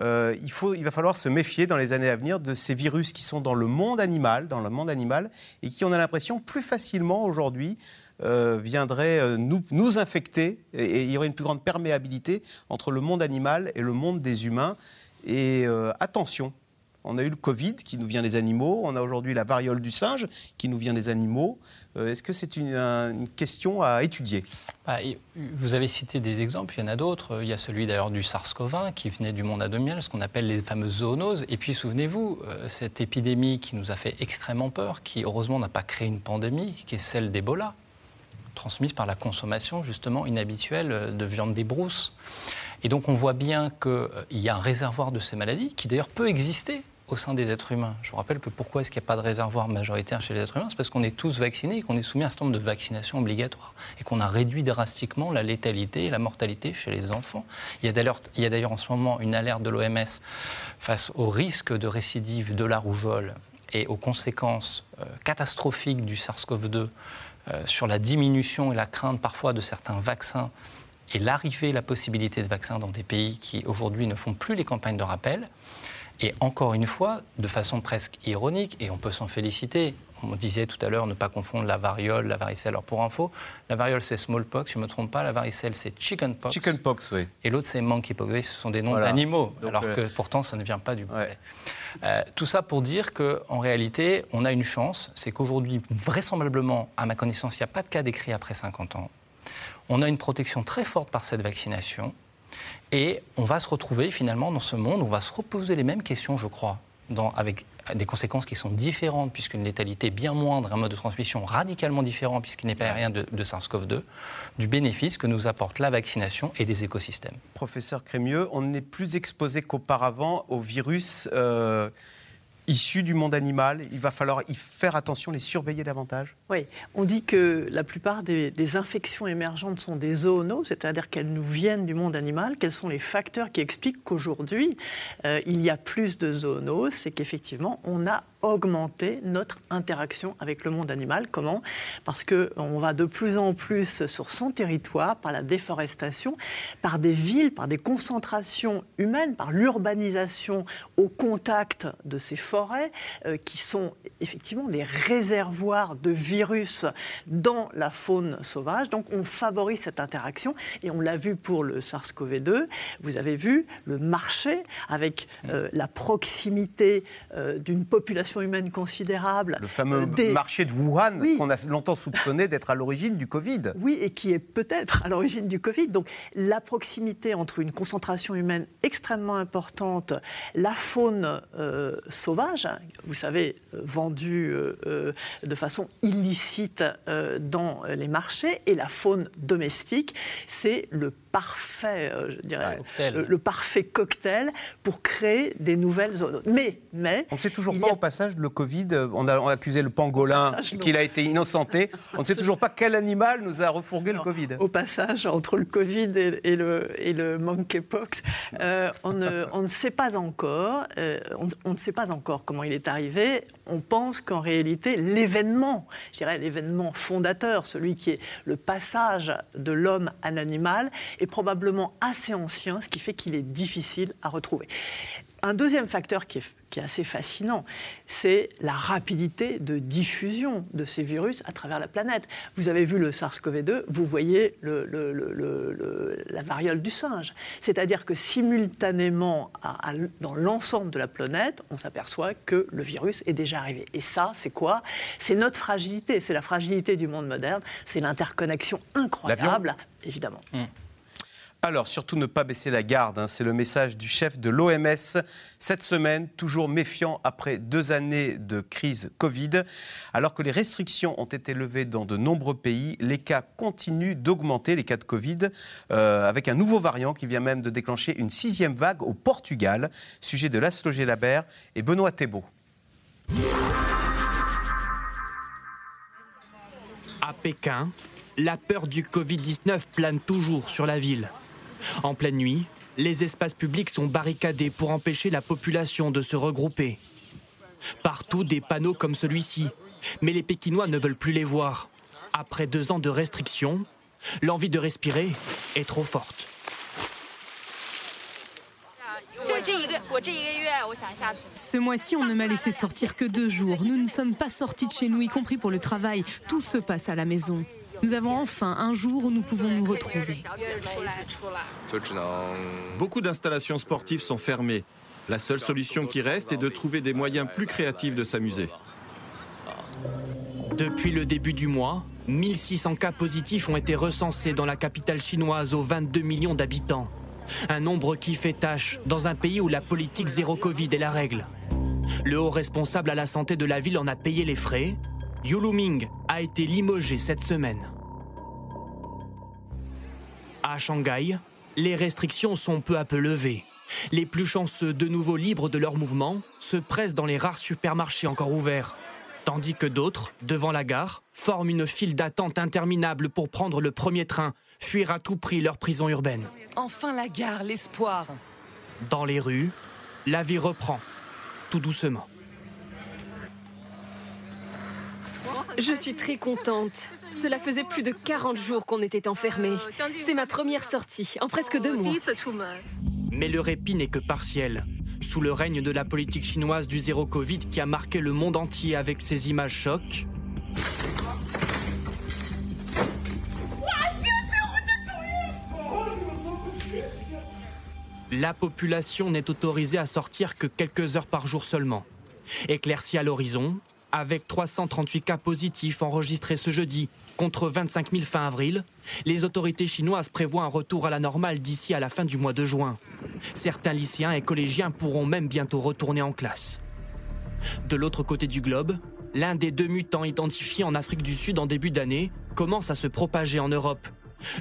euh, il, faut, il va falloir se méfier dans les années à venir de ces virus qui sont dans le monde animal, dans le monde animal, et qui, on a l'impression, plus facilement aujourd'hui euh, viendraient euh, nous, nous infecter, et, il y aurait une plus grande perméabilité entre le monde animal et le monde des humains. Et attention, On a eu le Covid qui nous vient des animaux. On a aujourd'hui la variole du singe qui nous vient des animaux. Euh, est-ce que c'est une, question à étudier? Bah, Vous avez cité des exemples, il y en a d'autres. Il y a celui d'ailleurs du SARS-CoV-1 qui venait du monde abdominal, ce qu'on appelle les fameuses zoonoses. Et puis souvenez-vous, euh, cette épidémie qui nous a fait extrêmement peur, qui heureusement n'a pas créé une pandémie, qui est celle d'Ebola, transmise par la consommation justement inhabituelle de viande des brousses. Et donc on voit bien qu'il y a un réservoir de ces maladies qui d'ailleurs peut exister au sein des êtres humains. Je vous rappelle que pourquoi est-ce qu'il n'y a pas de réservoir majoritaire chez les êtres humains? C'est parce qu'on est tous vaccinés et qu'on est soumis à un certain nombre de vaccinations obligatoires et qu'on a réduit drastiquement la létalité et la mortalité chez les enfants. Il y a d'ailleurs en ce moment une alerte de l'OMS face au risque de récidive de la rougeole et aux conséquences euh, catastrophiques du SARS-CoV-2 euh, sur la diminution et la crainte parfois de certains vaccins et l'arrivée, la possibilité de vaccins dans des pays qui aujourd'hui ne font plus les campagnes de rappel. Et encore une fois, de façon presque ironique, et on peut s'en féliciter, on disait tout à l'heure ne pas confondre la variole, la varicelle. Alors pour info, la variole c'est smallpox, je ne me trompe pas, la varicelle c'est chickenpox. Chickenpox, oui. Et l'autre c'est monkeypox. ce sont des noms d'animaux, alors euh, que pourtant ça ne vient pas du poulet. Euh, tout ça pour dire qu'en réalité, on a une chance, c'est qu'aujourd'hui, vraisemblablement, à ma connaissance, il n'y a pas de cas décrit après 50 ans. On a une protection très forte par cette vaccination. Et on va se retrouver finalement dans ce monde, on va se reposer les mêmes questions, je crois, avec des conséquences qui sont différentes, puisqu'une létalité bien moindre, un mode de transmission radicalement différent, puisqu'il n'est pas rien de, SARS-CoV-2, du bénéfice que nous apporte la vaccination et des écosystèmes. Professeur Crémieux, on n'est plus exposé qu'auparavant au virus. Euh, issus du monde animal. Il va falloir y faire attention, les surveiller davantage Oui, on dit que la plupart des, infections émergentes sont des zoonoses, c'est-à-dire qu'elles nous viennent du monde animal. Quels sont les facteurs qui expliquent qu'aujourd'hui, euh, il y a plus de zoonoses C'est qu'effectivement, on a augmenté notre interaction avec le monde animal. Comment? Parce qu'on va de plus en plus sur son territoire par la déforestation, par des villes, par des concentrations humaines, par l'urbanisation au contact de ces forêts euh, qui sont effectivement des réservoirs de virus dans la faune sauvage. Donc on favorise cette interaction et on l'a vu pour le SARS-CoV-2. Vous avez vu le marché avec euh, la proximité euh, d'une population humaine considérable. Le fameux marché de Wuhan qu'on a longtemps soupçonné d'être à l'origine du Covid. Oui, et qui est peut-être à l'origine du Covid. Donc la proximité entre une concentration humaine extrêmement importante, la faune sauvage, vous savez, euh, vendu euh, euh, de façon illicite dans les marchés, et la faune domestique, c'est le parfait, je dirais, le, parfait cocktail pour créer des nouvelles zones. Mais, mais on ne sait toujours pas au passage le Covid. On a, accusé le pangolin qu'il a été innocenté. On ne sait toujours pas quel animal nous a refourgué le Covid. Au passage, entre le Covid et, le, et le monkeypox, on, ne, on, ne, sait pas encore. on ne sait pas encore comment il est arrivé, on pense qu'en réalité, l'événement, je dirais l'événement fondateur, celui qui est le passage de l'homme à l'animal, est probablement assez ancien, ce qui fait qu'il est difficile à retrouver. Un deuxième facteur qui est qui est assez fascinant, c'est la rapidité de diffusion de ces virus à travers la planète. Vous avez vu le SARS-CoV-2, vous voyez la variole du singe. C'est-à-dire que simultanément, dans l'ensemble de la planète, on s'aperçoit que le virus est déjà arrivé. Et ça, c'est quoi? C'est notre fragilité, c'est la fragilité du monde moderne, c'est l'interconnexion incroyable, évidemment. Mmh. Alors, surtout ne pas baisser la garde, hein, c'est le message du chef de l'OMS cette semaine, toujours méfiant après deux années de crise Covid. Alors que les restrictions ont été levées dans de nombreux pays, les cas continuent d'augmenter, les cas de Covid, euh, avec un nouveau variant qui vient même de déclencher une sixième vague au Portugal. Sujet de Laszlo Labert et Benoît Thébault. À Pékin, la peur du Covid-19 plane toujours sur la ville. En pleine nuit, les espaces publics sont barricadés pour empêcher la population de se regrouper. Partout des panneaux comme celui-ci, mais les Pékinois ne veulent plus les voir. Après deux ans de restrictions, l'envie de respirer est trop forte. Ce mois-ci, on ne m'a laissé sortir que deux jours. Nous ne sommes pas sortis de chez nous, y compris pour le travail. Tout se passe à la maison. Nous avons enfin un jour où nous pouvons nous retrouver. Beaucoup d'installations sportives sont fermées. La seule solution qui reste est de trouver des moyens plus créatifs de s'amuser. Depuis le début du mois, 1600 cas positifs ont été recensés dans la capitale chinoise aux 22 millions d'habitants. Un nombre qui fait tâche dans un pays où la politique zéro Covid est la règle. Le haut responsable à la santé de la ville en a payé les frais. Yu Luming a été limogé cette semaine. À Shanghai, les restrictions sont peu à peu levées. Les plus chanceux, de nouveau libres de leur mouvement, se pressent dans les rares supermarchés encore ouverts. Tandis que d'autres, devant la gare, forment une file d'attente interminable pour prendre le premier train, fuir à tout prix leur prison urbaine. Enfin la gare, l'espoir. Dans les rues, la vie reprend, tout doucement. Je suis très contente. Cela faisait plus de 40 jours qu'on était enfermés. C'est ma première sortie, en presque deux mois. Mais le répit n'est que partiel. Sous le règne de la politique chinoise du zéro Covid qui a marqué le monde entier avec ses images chocs, la population n'est autorisée à sortir que quelques heures par jour seulement. Éclairci à l'horizon, avec 338 cas positifs enregistrés ce jeudi contre 25 000 fin avril, les autorités chinoises prévoient un retour à la normale d'ici à la fin du mois de juin. Certains lycéens et collégiens pourront même bientôt retourner en classe. De l'autre côté du globe, l'un des deux mutants identifiés en Afrique du Sud en début d'année commence à se propager en Europe.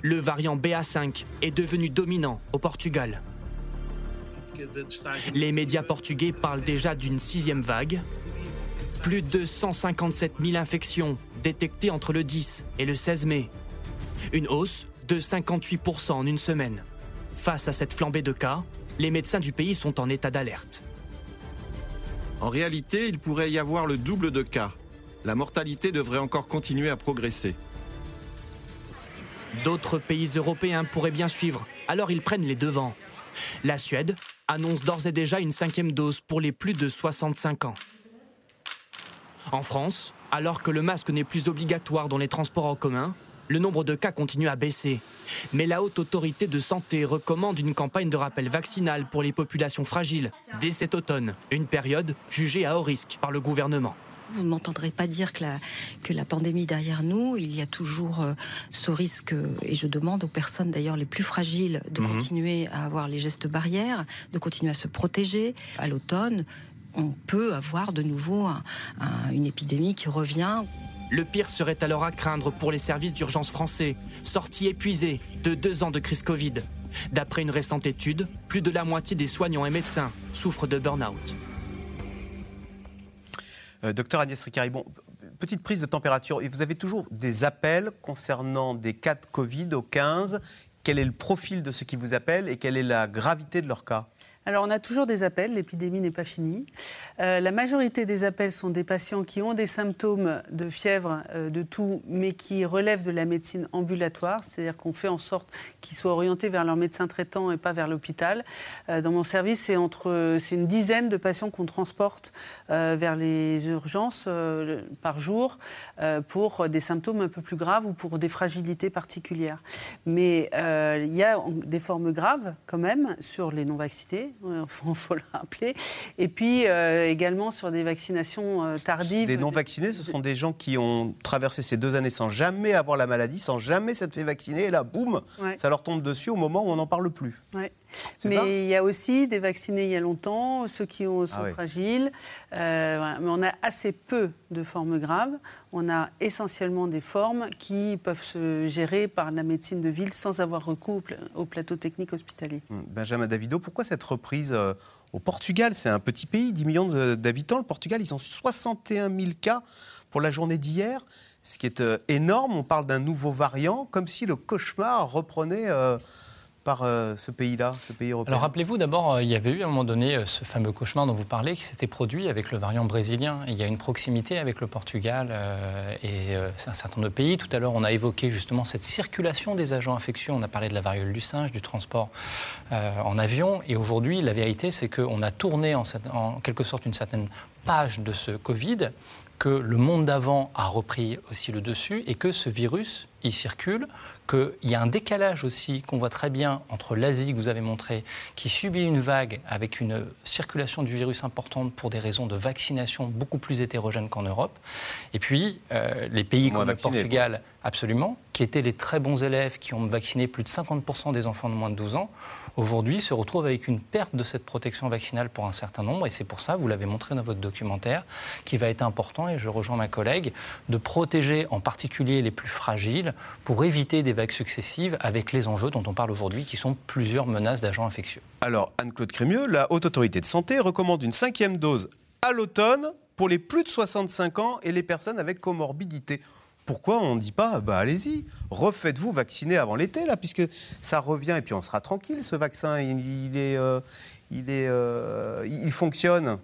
Le variant BA5 est devenu dominant au Portugal. Les médias portugais parlent déjà d'une sixième vague. Plus de 157 000 infections détectées entre le 10 et le 16 mai. Une hausse de 58% en une semaine. Face à cette flambée de cas, les médecins du pays sont en état d'alerte. En réalité, il pourrait y avoir le double de cas. La mortalité devrait encore continuer à progresser. D'autres pays européens pourraient bien suivre, alors ils prennent les devants. La Suède annonce d'ores et déjà une cinquième dose pour les plus de 65 ans. En France, alors que le masque n'est plus obligatoire dans les transports en commun, le nombre de cas continue à baisser. Mais la haute autorité de santé recommande une campagne de rappel vaccinal pour les populations fragiles dès cet automne, une période jugée à haut risque par le gouvernement. Vous ne m'entendrez pas dire que la, que la pandémie est derrière nous. Il y a toujours euh, ce risque, et je demande aux personnes d'ailleurs les plus fragiles de Mhm. continuer à avoir les gestes barrières, de continuer à se protéger. À l'automne, on peut avoir de nouveau un- un- une épidémie qui revient. Le pire serait alors à craindre pour les services d'urgence français, sortis épuisés de deux ans de crise Covid. D'après une récente étude, plus de la moitié des soignants et médecins souffrent de burn-out. Euh, docteur Agnès Ricari, bon, petite prise de température. Et vous avez toujours des appels concernant des cas de Covid au 15. Quel est le profil de ceux qui vous appellent et quelle est la gravité de leur cas? Alors, on a toujours des appels, l'épidémie n'est pas finie. Euh, la majorité des appels sont des patients qui ont des symptômes de fièvre, euh, de tout, mais qui relèvent de la médecine ambulatoire, c'est-à-dire qu'on fait en sorte qu'ils soient orientés vers leur médecin traitant et pas vers l'hôpital. Euh, dans mon service, c'est c'est une dizaine de patients qu'on transporte vers les urgences par jour pour des symptômes un peu plus graves ou pour des fragilités particulières. Mais il y a des formes graves quand même sur les non-vaccinés, il [LAUGHS] faut, faut le rappeler, et puis euh, également sur des vaccinations euh, tardives. Des non-vaccinés, ce sont des gens qui ont traversé ces deux années sans jamais avoir la maladie, sans jamais s'être fait vacciner, et là, boum, Ouais. ça leur tombe dessus au moment où on n'en parle plus. Ouais. Mais il y a aussi des vaccinés il y a longtemps, ceux qui ont- sont Ah oui. fragiles. Euh, voilà. Mais on a assez peu de formes graves. On a essentiellement des formes qui peuvent se gérer par la médecine de ville sans avoir recours au pla- au plateau technique hospitalier. Hum, Benjamin Davido, pourquoi cette reprise euh, au Portugal? C'est un petit pays, 10 millions d'habitants. Le Portugal, ils ont 61 000 cas pour la journée d'hier, ce qui est euh, énorme. On parle d'un nouveau variant, comme si le cauchemar reprenait euh, par euh, ce pays-là, ce pays européen. Alors rappelez-vous d'abord, euh, il y avait eu à un moment donné euh, ce fameux cauchemar dont vous parlez qui s'était produit avec le variant brésilien. Il y a une proximité avec le Portugal et un certain nombre de pays. Tout à l'heure, on a évoqué justement cette circulation des agents infectieux. On a parlé de la variole du singe, du transport en avion. Et aujourd'hui, la vérité, c'est qu'on a tourné en, en quelque sorte une certaine page de ce Covid que le monde d'avant a repris aussi le dessus et que ce virus, il circule, qu'il y a un décalage aussi qu'on voit très bien entre l'Asie que vous avez montré, qui subit une vague avec une circulation du virus importante pour des raisons de vaccination beaucoup plus hétérogènes qu'en Europe, et puis euh, les pays comme le Portugal, absolument, qui étaient les très bons élèves, qui ont vacciné plus de 50% des enfants de moins de 12 ans, aujourd'hui se retrouvent avec une perte de cette protection vaccinale pour un certain nombre, et c'est pour ça, vous l'avez montré dans votre documentaire, qui va être important, et je rejoins ma collègue, de protéger en particulier les plus fragiles pour éviter des vagues successives avec les enjeux dont on parle aujourd'hui, qui sont plusieurs menaces d'agents infectieux. Alors, Anne-Claude Crémieux, la Haute Autorité de Santé recommande une cinquième dose à l'automne pour les plus de 65 ans et les personnes avec comorbidité. Pourquoi on ne dit pas, bah allez-y, refaites-vous vacciner avant l'été, là, puisque ça revient, et puis on sera tranquille, ce vaccin, il, est, euh, euh, il fonctionne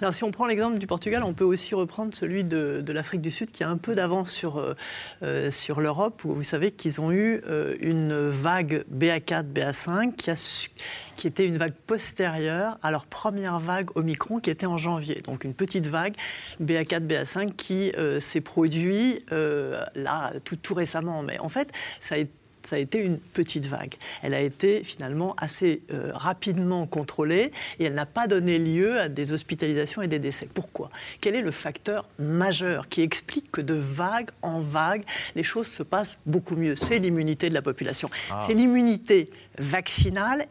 alors, si on prend l'exemple du Portugal, on peut aussi reprendre celui de, l'Afrique du Sud, qui a un peu d'avance sur, euh, euh, sur l'Europe, où vous savez qu'ils ont eu euh, une vague BA4, BA5, qui, a qui était une vague postérieure à leur première vague Omicron, qui était en janvier. Donc, une petite vague BA4, BA5 qui s'est produite là, tout, tout récemment. Mais en fait, ça a été ça a été une petite vague. Elle a été finalement assez euh, rapidement contrôlée et elle n'a pas donné lieu à des hospitalisations et des décès. Pourquoi? Quel est le facteur majeur qui explique que de vague en vague, les choses se passent beaucoup mieux? C'est l'immunité de la population. Ah. C'est l'immunité vaccinale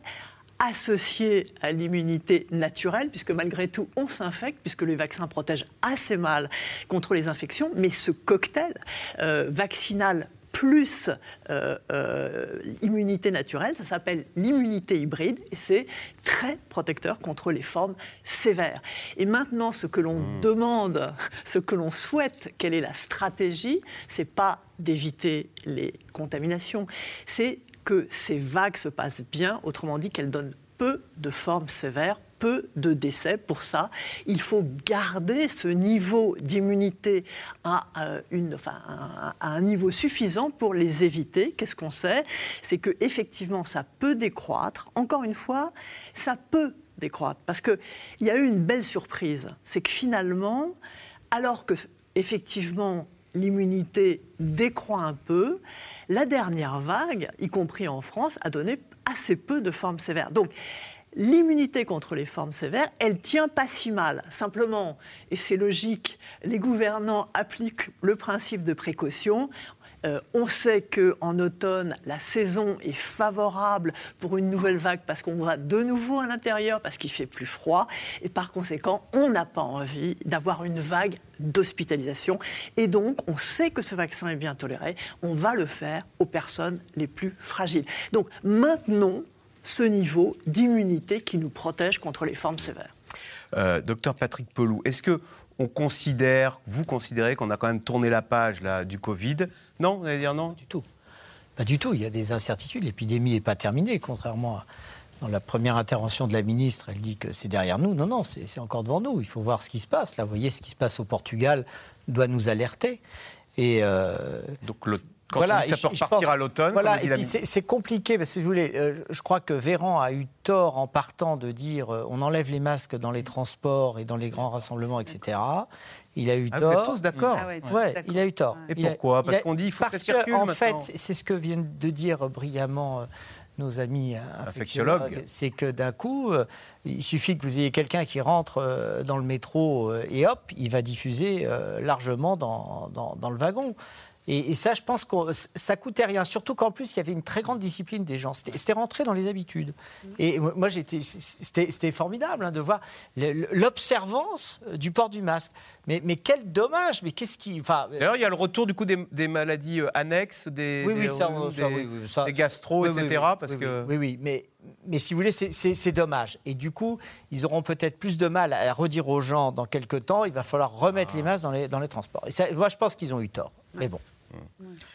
associée à l'immunité naturelle, puisque malgré tout, on s'infecte, puisque les vaccins protègent assez mal contre les infections, mais ce cocktail euh, vaccinal plus euh, euh, immunité naturelle. Ça s'appelle l'immunité hybride et c'est très protecteur contre les formes sévères. Et maintenant, ce que l'on mmh. demande, ce que l'on souhaite, quelle est la stratégie, c'est pas d'éviter les contaminations, c'est que ces vagues se passent bien, autrement dit qu'elles donnent peu de formes sévères peu de décès. Pour ça, il faut garder ce niveau d'immunité à, euh, un niveau suffisant pour les éviter. Qu'est-ce qu'on sait? C'est que effectivement, ça peut décroître. Encore une fois, ça peut décroître parce qu'il y a eu une belle surprise. C'est que finalement, alors que effectivement l'immunité décroît un peu, la dernière vague, y compris en France, a donné assez peu de formes sévères. Donc, l'immunité contre les formes sévères, elle tient pas si mal. Simplement, et c'est logique, les gouvernants appliquent le principe de précaution. Euh, on sait qu'en automne, la saison est favorable pour une nouvelle vague parce qu'on va de nouveau à l'intérieur, parce qu'il fait plus froid. Et par conséquent, on n'a pas envie d'avoir une vague d'hospitalisation. Et donc, on sait que ce vaccin est bien toléré. On va le faire aux personnes les plus fragiles. Donc, maintenons ce niveau d'immunité qui nous protège contre les formes sévères. Euh, docteur Patrick Pelou, est-ce que on considère, vous considérez qu'on a quand même tourné la page là, du Covid? Non, vous allez dire non? Du tout. Pas du tout. Il y a des incertitudes. L'épidémie n'est pas terminée, contrairement à dans la première intervention de la ministre, elle dit que c'est derrière nous. Non, non, c'est encore devant nous. Il faut voir ce qui se passe. Là, vous voyez, ce qui se passe au Portugal doit nous alerter. Et euh, Donc le quand voilà, ça peut repartir à l'automne. Voilà, et puis c'est compliqué, parce que si vous voulez, euh, je crois que Véran a eu tort en partant de dire euh, on enlève les masques dans les transports et dans les grands rassemblements, etc. Il a eu ah, tort. Vous êtes tous d'accord ah ouais, il a eu tort. Et pourquoi? Parce qu'on dit il faut parce que ça circule En fait, c'est ce que viennent de dire brillamment euh, nos amis infectiologues, c'est que d'un coup, il suffit que vous ayez quelqu'un qui rentre dans le métro et hop, il va diffuser largement dans, dans, dans le wagon. Et, ça, je pense que ça coûtait rien. Surtout qu'en plus, il y avait une très grande discipline des gens. C'était rentré dans les habitudes. Et moi, c'était formidable hein, de voir l'observance du port du masque. Mais, mais quel dommage Mais qu'est-ce qui. Enfin, D'ailleurs, il y a le retour du coup des, maladies euh, annexes, des, oui, oui, des, ça, des gastro, etc. parce que... oui, oui, mais mais si vous voulez, c'est dommage. Et du coup, ils auront peut-être plus de mal à redire aux gens dans quelques temps, il va falloir remettre les masques dans les, dans les transports. Et moi, je pense qu'ils ont eu tort. Mais bon.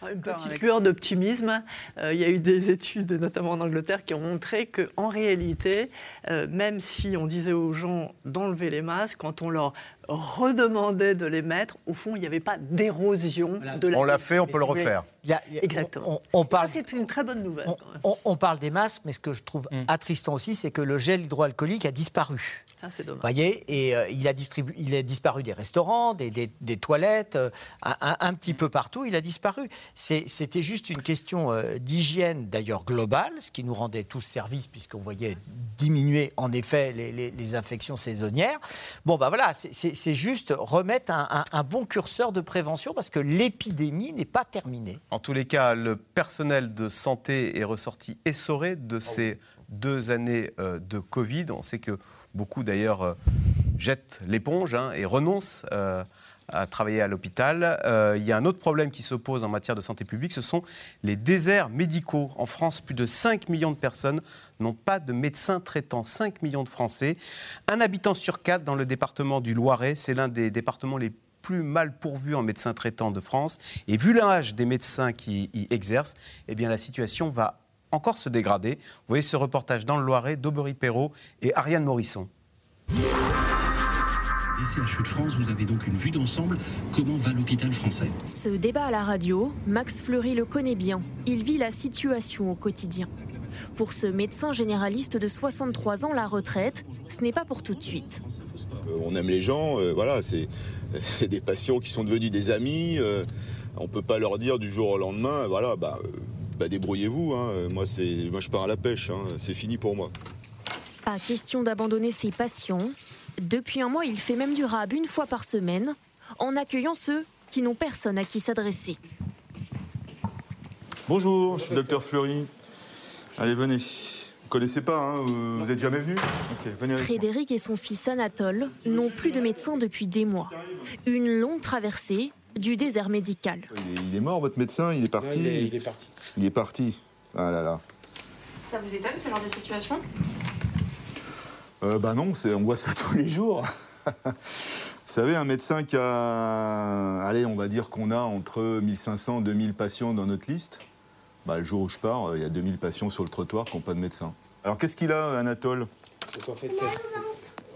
Une petite lueur d'optimisme. Euh, il y a eu des études, notamment en Angleterre, qui ont montré qu'en réalité, euh, même si on disait aux gens d'enlever les masques, quand on leur redemandait de les mettre, au fond, il n'y avait pas d'érosion de la On l'a fait, on peut le refaire. Exactement. On, parle, c'est une très bonne nouvelle. On, parle des masques, mais ce que je trouve Mm. attristant aussi, c'est que le gel hydroalcoolique a disparu. Ça, c'est dommage. voyez, et euh, il, a distribu- il a disparu des restaurants, des, des- des toilettes, euh, un, un- un petit peu partout, il a disparu. C'était juste une question euh, d'hygiène, d'ailleurs globale, ce qui nous rendait tous service, puisqu'on voyait diminuer, en effet, les, les- les infections saisonnières. Bon, ben voilà, c'est- c'est juste remettre un, un- un bon curseur de prévention, parce que l'épidémie n'est pas terminée. En tous les cas, le personnel de santé est ressorti essoré de ces deux années euh, de Covid. On sait que beaucoup d'ailleurs euh, jettent l'éponge hein, et renoncent euh, à travailler à l'hôpital. Euh, il y a un autre problème qui se pose en matière de santé publique, ce sont les déserts médicaux. En France, plus de 5 millions de personnes n'ont pas de médecin traitant. 5 millions de Français. Un habitant sur quatre dans le département du Loiret, c'est l'un des départements les plus mal pourvus en médecins traitants de France. Et vu l'âge des médecins qui y exercent, eh bien la situation va encore se dégrader. Vous voyez ce reportage dans le Loiret d'Aubery Perrault et Ariane Morisson. CHU de France, vous avez donc une vue d'ensemble. Comment va l'hôpital français? Ce débat à la radio, Max Fleury le connaît bien. Il vit la situation au quotidien. Pour ce médecin généraliste de 63 ans, la retraite, ce n'est pas pour tout de suite. Euh, On aime les gens, euh, voilà, c'est euh, [LAUGHS] des patients qui sont devenus des amis. euh, on peut pas leur dire du jour au lendemain, voilà, bah, bah, débrouillez-vous. hein, moi, c'est, moi, je pars à la pêche. hein, c'est fini pour moi. Pas question d'abandonner ses patients. Depuis un mois, il fait même du rab une fois par semaine, en accueillant ceux qui n'ont personne à qui s'adresser. Bonjour, je suis docteur Fleury. Allez, venez. Vous connaissez pas, hein, vous êtes jamais venu venez. Frédéric et son fils Anatole n'ont plus de médecin depuis des mois. Une longue traversée du désert médical. Il est, il est mort, votre médecin Il est parti il, est, il est parti. Il est parti. Ah là là. Ça vous étonne ce genre de situation? Euh, bah non, c'est- on voit ça [LAUGHS] tous les jours. Vous savez, un médecin qui a, allez, on va dire qu'on a entre 1500 et 2000 patients dans notre liste. Bah, le jour où je pars, il y a 2000 patients sur le trottoir qui n'ont pas de médecin. Alors qu'est-ce qu'il a, Anatole?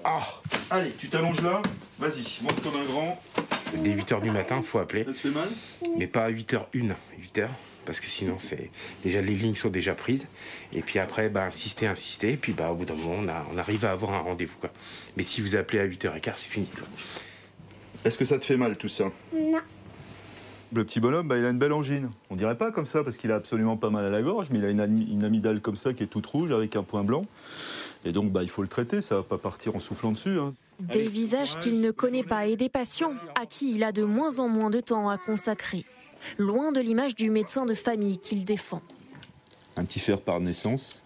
Ah Allez, tu t'allonges là? Vas-y, monte comme un grand. Dès 8h du matin, faut appeler. Ça te fait mal? Mais pas à 8h01, 8h, parce que sinon, c'est déjà les lignes sont déjà prises. Et puis après, bah, insister, insister. Et puis bah, au bout d'un moment, on, a- on arrive à avoir un rendez-vous. quoi. Mais si vous appelez à 8h15, c'est fini. quoi. Est-ce que ça te fait mal tout ça? Non. Le petit bonhomme, bah, il a une belle angine. On dirait pas comme ça parce qu'il a absolument pas mal à la gorge, mais il a une, amygdale comme ça qui est toute rouge avec un point blanc. Et donc, bah, il faut le traiter, ça va pas partir en soufflant dessus. hein. Des visages qu'il ne connaît pas et des patients à qui il a de moins en moins de temps à consacrer. Loin de l'image du médecin de famille qu'il défend. Un petit fer par naissance.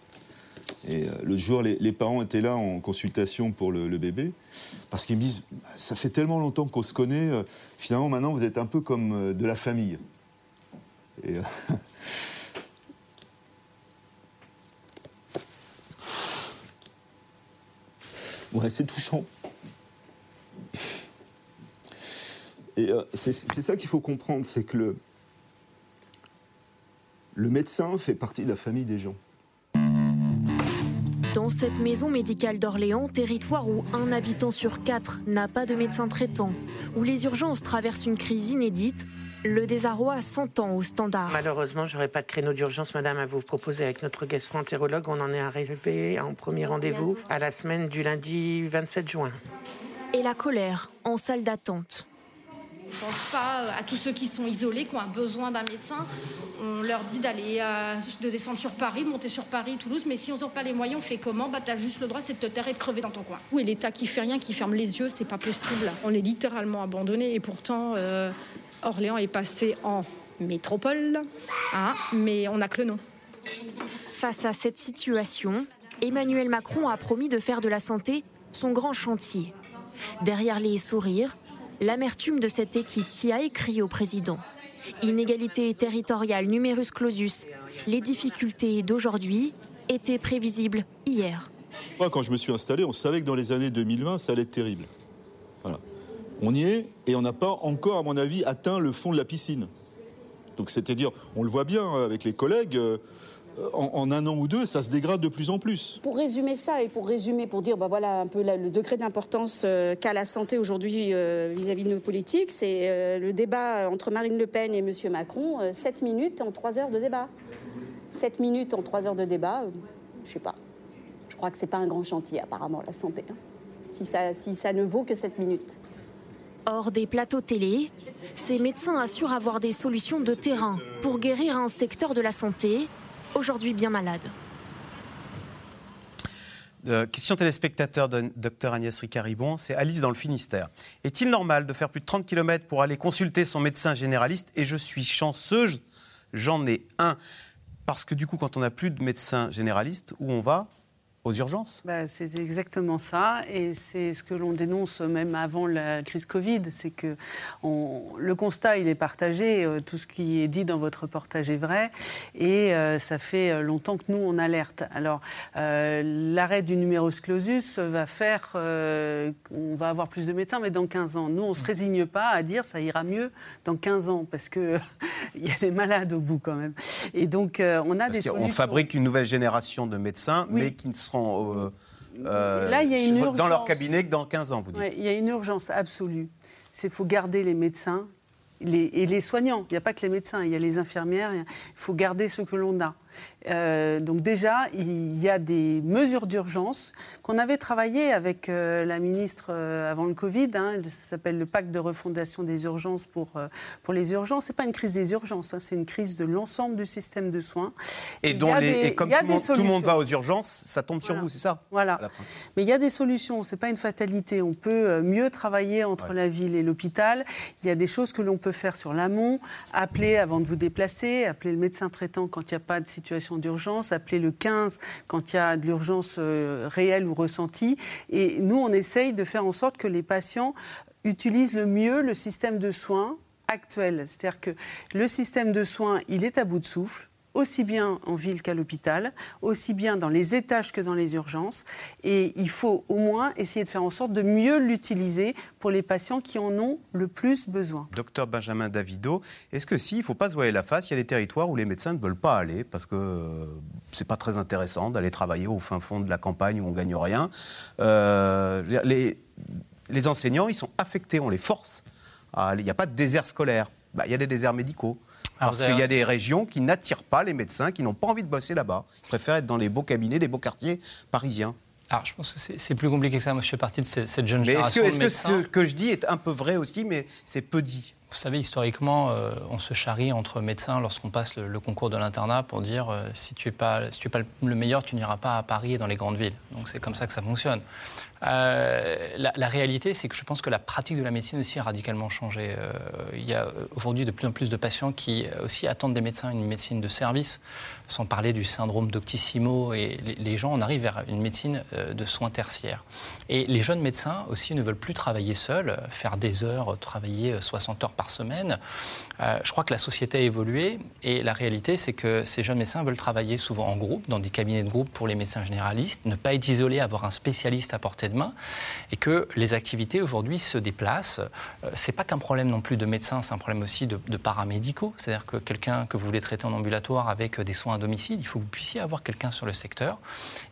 Et euh, l'autre jour, les, parents étaient là en consultation pour le, bébé, parce qu'ils me disent Bah, Ça fait tellement longtemps qu'on se connaît, euh, finalement, maintenant, vous êtes un peu comme euh, de la famille. [LAUGHS] Ouais, c'est touchant. Et euh, c'est ça qu'il faut comprendre, c'est que le, le médecin fait partie de la famille des gens. Dans cette maison médicale d'Orléans, territoire où un habitant sur quatre n'a pas de médecin traitant, où les urgences traversent une crise inédite, le désarroi s'entend au standard. Malheureusement, j'aurais pas de créneau d'urgence, madame, à vous proposer avec notre gastro-entérologue. On en est arrivé en premier rendez-vous à la semaine du lundi 27 juin. Et la colère en salle d'attente. On ne pense pas à tous ceux qui sont isolés, qui ont un besoin d'un médecin. On leur dit d'aller, euh, de descendre sur Paris, de monter sur Paris, Toulouse. Mais si on n'a pas les moyens, on fait comment? Bah, t'as juste le droit, c'est de te taire et de crever dans ton coin. Oui, l'État qui fait rien, qui ferme les yeux, c'est pas possible. On est littéralement abandonné et pourtant, euh, Orléans est passé en métropole, hein, mais on n'a que le nom. Face à cette situation, Emmanuel Macron a promis de faire de la santé son grand chantier. Derrière les sourires, l'amertume de cette équipe qui a écrit au président. Inégalité territoriale, numerus clausus, les difficultés d'aujourd'hui étaient prévisibles hier. Moi, quand je me suis installé, on savait que dans les années 2020, ça allait être terrible. On y est et on n'a pas encore, à mon avis, atteint le fond de la piscine. Donc, c'est-à-dire, on le voit bien avec les collègues, euh, en, un an ou deux, ça se dégrade de plus en plus. Pour résumer ça et pour résumer, pour dire bah voilà un peu le degré d'importance euh, qu'a la santé aujourd'hui euh, vis-à-vis de nos politiques, c'est euh, le débat entre Marine Le Pen et M. Macron, 7 minutes en 3 heures de débat. 7 minutes en 3 heures de débat, je sais pas. Je crois que c'est pas un grand chantier apparemment la santé. Hein. Si, ça, si ça ne vaut que 7 minutes. Hors des plateaux télé, ces médecins assurent avoir des solutions de terrain pour guérir un secteur de la santé aujourd'hui bien malade. Euh, question téléspectateur de Dr Agnès Ricaribon, c'est Alice dans le Finistère. Est-il normal de faire plus de 30 km pour aller consulter son médecin généraliste? Et je suis chanceuse, j'en ai un. Parce que du coup, quand on n'a plus de médecin généraliste, où on va? Aux urgences? Bah, C'est exactement ça, et c'est ce que l'on dénonce même avant la crise Covid, c'est que le constat, il est partagé, euh, tout ce qui est dit dans votre reportage est vrai, et euh, ça fait longtemps que nous, on alerte. Alors, euh, l'arrêt du numerus clausus va faire on va avoir plus de médecins, mais dans 15 ans. Nous, on ne se mm. résigne pas à dire ça ira mieux dans 15 ans, parce qu'il [LAUGHS] y a des malades au bout quand même. Et donc, on a des solutions. On fabrique une nouvelle génération de médecins, mais qui ne seront euh, euh, Là, il y a une urgence. dans leur cabinet que dans 15 ans, vous dites. il y a une urgence absolue. C'est faut garder les médecins et les soignants. Il n'y a pas que les médecins, il y a les infirmières. Il faut garder ce que l'on a. Euh, donc déjà, il y a des mesures d'urgence qu'on avait travaillé avec euh, la ministre euh, avant le Covid. Hein, ça s'appelle le pacte de refondation des urgences pour, pour les urgences. Ce n'est pas une crise des urgences, hein, c'est une crise de l'ensemble du système de soins. Et, dont les, comme tout, le monde va aux urgences, ça tombe sur vous, c'est ça? Voilà. Mais il y a des solutions, ce n'est pas une fatalité. On peut mieux travailler entre la ville et l'hôpital. Il y a des choses que l'on peut faire sur l'amont, appeler avant de vous déplacer, appeler le médecin traitant quand il n'y a pas de situation situation d'urgence, appeler le 15 quand il y a de l'urgence euh, réelle ou ressentie. Et nous, on essaye de faire en sorte que les patients utilisent le mieux le système de soins actuel. C'est-à-dire que le système de soins, il est à bout de souffle aussi bien en ville qu'à l'hôpital, aussi bien dans les étages que dans les urgences. Et il faut au moins essayer de faire en sorte de mieux l'utiliser pour les patients qui en ont le plus besoin. Docteur Benjamin Davido, est-ce que si, il ne faut pas se voiler la face, il y a des territoires où les médecins ne veulent pas aller parce que euh, c'est pas très intéressant d'aller travailler au fin fond de la campagne où on gagne rien. Euh, les, les enseignants, ils sont affectés, on les force. Il n'y a pas de désert scolaire. Bah, il y a des déserts médicaux. Parce qu'il y a des régions qui n'attirent pas les médecins, qui n'ont pas envie de bosser là-bas. Ils préfèrent être dans les beaux cabinets des beaux quartiers parisiens. Alors, je pense que c'est plus compliqué que ça. Moi, je fais partie de cette, jeune génération. Est-ce que, ce que je dis est un peu vrai aussi, mais c'est peu dit? Vous savez, historiquement, euh, on se charrie entre médecins lorsqu'on passe le, concours de l'internat pour dire euh, si tu n'es pas, si tu es pas le meilleur, tu n'iras pas à Paris et dans les grandes villes. Donc c'est comme ça que ça fonctionne. Euh, la, réalité, c'est que je pense que la pratique de la médecine aussi a radicalement changé. il y a aujourd'hui de plus en plus de patients qui aussi attendent des médecins une médecine de service, sans parler du syndrome d'Octissimo. Et les, gens, on arrive vers une médecine de soins tertiaires. Et les jeunes médecins aussi ne veulent plus travailler seuls, faire des heures, travailler 60 heures par semaine. Euh, je crois que la société a évolué et la réalité, c'est que ces jeunes médecins veulent travailler souvent en groupe, dans des cabinets de groupe pour les médecins généralistes, ne pas être isolés, avoir un spécialiste à portée de main et que les activités aujourd'hui se déplacent. Euh, c'est pas qu'un problème non plus de médecins, c'est un problème aussi de paramédicaux. C'est-à-dire que quelqu'un que vous voulez traiter en ambulatoire avec des soins à domicile, il faut que vous puissiez avoir quelqu'un sur le secteur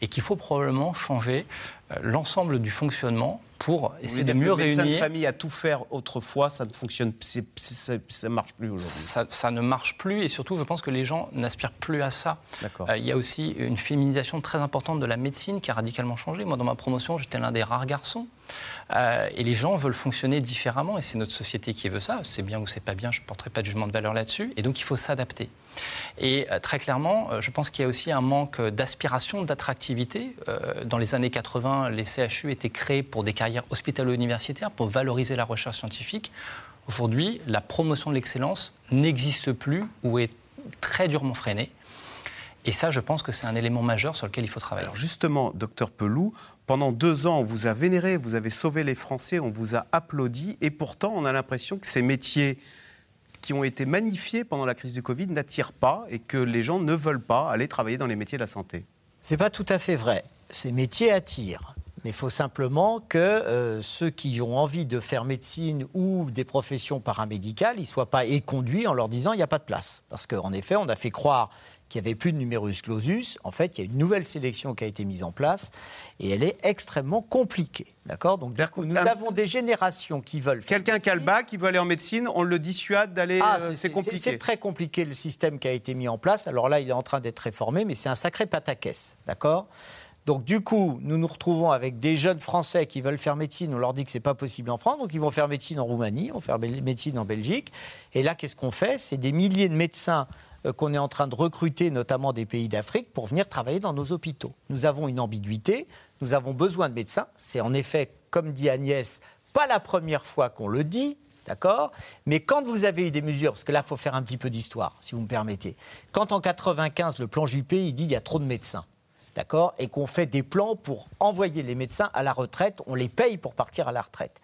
et qu'il faut probablement changer euh, l'ensemble du fonctionnement pour essayer de mieux le réunir. de famille a tout faire autrefois, ça ne fonctionne, ça, ne marche plus aujourd'hui. Ça, ne marche plus et surtout, je pense que les gens n'aspirent plus à ça. Euh, il y a aussi une féminisation très importante de la médecine qui a radicalement changé. Moi, dans ma promotion, j'étais l'un des rares garçons. Euh, et les gens veulent fonctionner différemment et c'est notre société qui veut ça. C'est bien ou c'est pas bien, je ne porterai pas de jugement de valeur là-dessus. Et donc, il faut s'adapter. Et euh, très clairement, euh, je pense qu'il y a aussi un manque d'aspiration, d'attractivité. Dans les années 80, les CHU étaient créés pour des carrières hospitalo-universitaires, pour valoriser la recherche scientifique. Aujourd'hui, la promotion de l'excellence n'existe plus ou est très durement freinée. Et ça, je pense que c'est un élément majeur sur lequel il faut travailler. Alors justement, docteur Pelou, pendant deux ans, on vous a vénéré, vous avez sauvé les Français, on vous a applaudi, et pourtant, on a l'impression que ces métiers qui ont été magnifiés pendant la crise du Covid n'attirent pas et que les gens ne veulent pas aller travailler dans les métiers de la santé C'est pas tout à fait vrai. Ces métiers attirent. Mais il faut simplement que euh, ceux qui ont envie de faire médecine ou des professions paramédicales, ils ne soient pas éconduits en leur disant il n'y a pas de place. Parce qu'en effet, on a fait croire qu'il n'y avait plus de numerus clausus. En fait, il y a une nouvelle sélection qui a été mise en place et elle est extrêmement compliquée. D'accord? Donc, du coup, nous avons des générations qui veulent. Quelqu'un qui a le bac, qui veut aller en médecine, on le dissuade d'aller. Ah, euh, c'est compliqué. C'est très compliqué le système qui a été mis en place. Alors là, il est en train d'être réformé, mais c'est un sacré pataquès. D'accord? Donc du coup, nous nous retrouvons avec des jeunes Français qui veulent faire médecine. On leur dit que c'est pas possible en France, donc ils vont faire médecine en Roumanie, on vont faire médecine en Belgique. Et là, qu'est-ce qu'on fait? C'est des milliers de médecins qu'on est en train de recruter, notamment des pays d'Afrique, pour venir travailler dans nos hôpitaux. Nous avons une ambiguïté, nous avons besoin de médecins. C'est en effet, comme dit Agnès, pas la première fois qu'on le dit, D'accord? Mais quand vous avez eu des mesures, parce que là, il faut faire un petit peu d'histoire, si vous me permettez. Quand en 95, le plan Juppé, il dit il y a trop de médecins d'accord, et qu'on fait des plans pour envoyer les médecins à la retraite, on les paye pour partir à la retraite.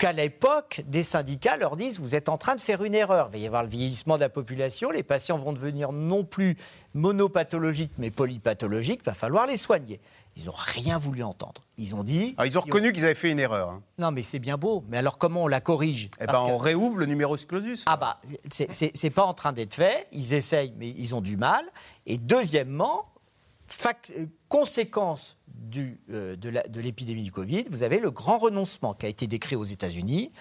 Qu'à l'époque, des syndicats leur disent vous êtes en train de faire une erreur. Il va y avoir le vieillissement de la population, les patients vont devenir non plus monopathologiques mais polypathologiques, il va falloir les soigner. Ils n'ont rien voulu entendre. Ils ont dit. Ah, ils ont reconnu qu'ils avaient fait une erreur. Hein. Non, mais c'est bien beau. Mais alors, comment on la corrige? Eh ben, on réouvre le numéro clausus. Ah bah, c'est pas en train d'être fait. Ils essayent, mais ils ont du mal. Et deuxièmement, euh, conséquence du, euh, de l'épidémie du Covid, vous avez le grand renoncement qui a été décrit aux États-Unis,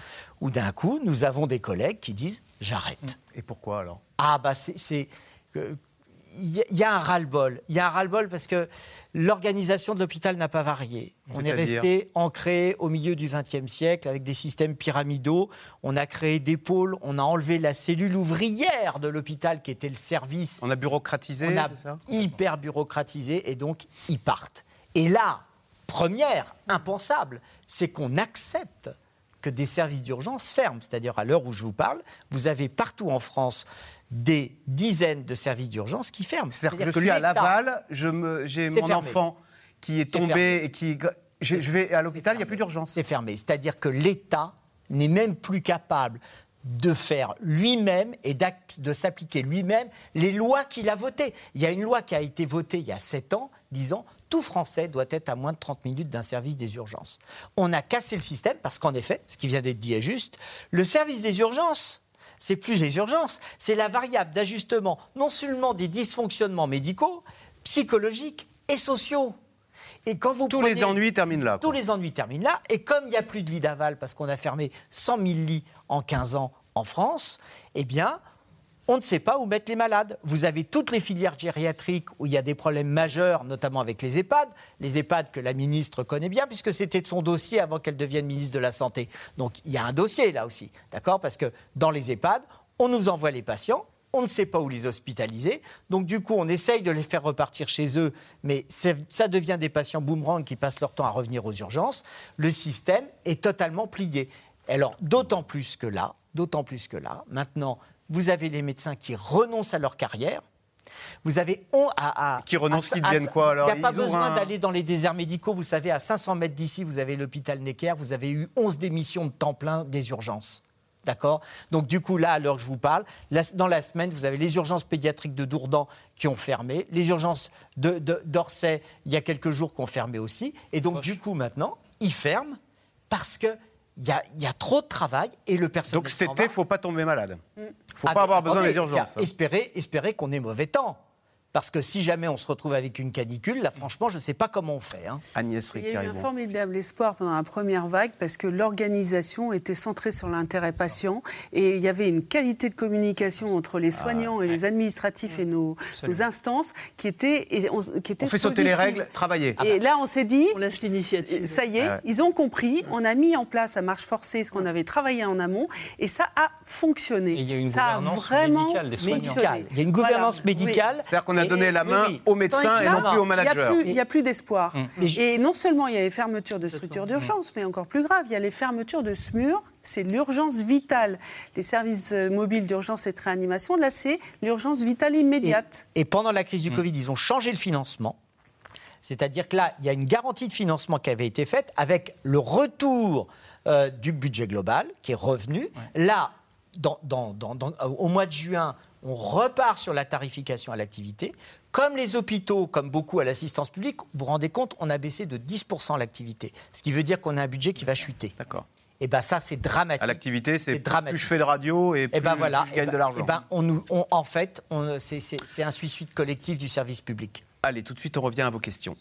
où d'un coup, nous avons des collègues qui disent j'arrête. Et pourquoi alors? Ah, bah c'est. Il y, a un ras-le-bol. Il y a un ras-le-bol parce que l'organisation de l'hôpital n'a pas varié. On est resté ancré au milieu du XXe siècle avec des systèmes pyramidaux. On a créé des pôles. On a enlevé la cellule ouvrière de l'hôpital qui était le service. On a bureaucratisé. On a hyper bureaucratisé et donc ils partent. Et là, première, impensable, c'est qu'on accepte que des services d'urgence ferment. C'est-à-dire, à l'heure où je vous parle, vous avez partout en France des dizaines de services d'urgence qui ferment. C'est-à-dire que je suis à Laval, j'ai mon enfant qui est, tombé et qui. Je, vais à l'hôpital, il n'y a plus d'urgence. C'est fermé. C'est-à-dire que l'État n'est même plus capable de faire lui-même et de s'appliquer lui-même les lois qu'il a votées. Il y a une loi qui a été votée il y a sept ans disant tout Français doit être à moins de 30 minutes d'un service des urgences. On a cassé le système parce qu'en effet, ce qui vient d'être dit est juste, le service des urgences, c'est plus les urgences, c'est la variable d'ajustement non seulement des dysfonctionnements médicaux, psychologiques et sociaux. Et quand vous tous les ennuis terminent là. Tous les ennuis terminent là. Et comme il n'y a plus de lits d'aval parce qu'on a fermé 100 000 lits en 15 ans en France, eh bien, on ne sait pas où mettre les malades. Vous avez toutes les filières gériatriques où il y a des problèmes majeurs, notamment avec les EHPAD. Les EHPAD que la ministre connaît bien, puisque c'était de son dossier avant qu'elle devienne ministre de la Santé. Donc il y a un dossier là aussi, d'accord? Parce que dans les EHPAD, on nous envoie les patients, on ne sait pas où les hospitaliser. Donc, du coup, on essaye de les faire repartir chez eux, mais ça devient des patients boomerang qui passent leur temps à revenir aux urgences. Le système est totalement plié. Alors, d'autant plus que là, d'autant plus que là, maintenant, vous avez les médecins qui renoncent à leur carrière. Vous avez on, à, qui renoncent, qui deviennent quoi alors Il n'y a pas besoin d'aller dans les déserts médicaux. Vous savez, à 500 mètres d'ici, vous avez l'hôpital Necker. Vous avez eu 11 démissions de temps plein des urgences. D'accord? Donc, du coup, là, à l'heure que je vous parle, dans la semaine, vous avez les urgences pédiatriques de Dourdan qui ont fermé, les urgences d'Orsay, de, il y a quelques jours, qui ont fermé aussi. Et donc, du coup, maintenant, ils ferment parce que il y, a, trop de travail et le personnel. Donc cet été, il ne faut pas tomber malade. Il ne faut ah, pas avoir besoin des urgences. Espérer, espérer qu'on ait mauvais temps. Parce que si jamais on se retrouve avec une canicule, là, franchement, je ne sais pas comment on fait. Hein. Agnès Il y a eu un formidable espoir pendant la première vague parce que l'organisation était centrée sur l'intérêt patient et il y avait une qualité de communication entre les ah, soignants et les administratifs et nos, instances qui était, qui était On fait sauter les règles, travailler. Et là, on s'est dit, on laisse l'initiative. Ça y est, ils ont compris. On a mis en place à marche forcée ce qu'on avait travaillé en amont et ça a fonctionné. il y a une ça gouvernance a vraiment médicale des soignants. Il y a une gouvernance médicale. A donné la main aux médecins et non plus aux managers. Il n'y a, plus d'espoir. Mm. Et non seulement il y a les fermetures de structures d'urgence, mais encore plus grave, il y a les fermetures de SMUR. C'est l'urgence vitale. Les services euh, mobiles d'urgence et de réanimation, là, c'est l'urgence vitale immédiate. Et, pendant la crise du mm. Covid, ils ont changé le financement. C'est-à-dire que là, il y a une garantie de financement qui avait été faite avec le retour euh, du budget global qui est revenu. Là, dans, au mois de juin, on repart sur la tarification à l'activité. Comme les hôpitaux, comme beaucoup à l'assistance publique, vous vous rendez compte, on a baissé de 10% l'activité. Ce qui veut dire qu'on a un budget qui va chuter. D'accord. Et ben ça, c'est dramatique. À l'activité, c'est plus dramatique. je fais de radio et plus, Et ben voilà, plus je gagne eh ben- de l'argent. eh ben, on en fait, on- c'est- c'est c'est un suicide collectif du service public. Allez, tout de suite, on revient à vos questions.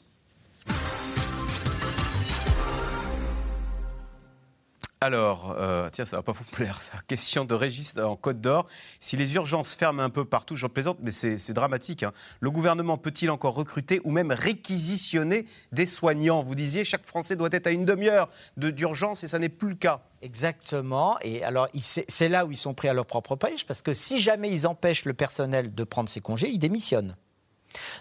Alors, euh, tiens, ça va pas vous plaire, ça. Question de Régis en Côte d'Or. Si les urgences ferment un peu partout, j'en plaisante, mais c'est dramatique. hein. Le gouvernement peut-il encore recruter ou même réquisitionner des soignants? Vous disiez, chaque Français doit être à une demi-heure de- d'urgence et ça n'est plus le cas. Exactement. Et alors, c'est là où ils sont pris à leur propre piège, parce que si jamais ils empêchent le personnel de prendre ses congés, ils démissionnent.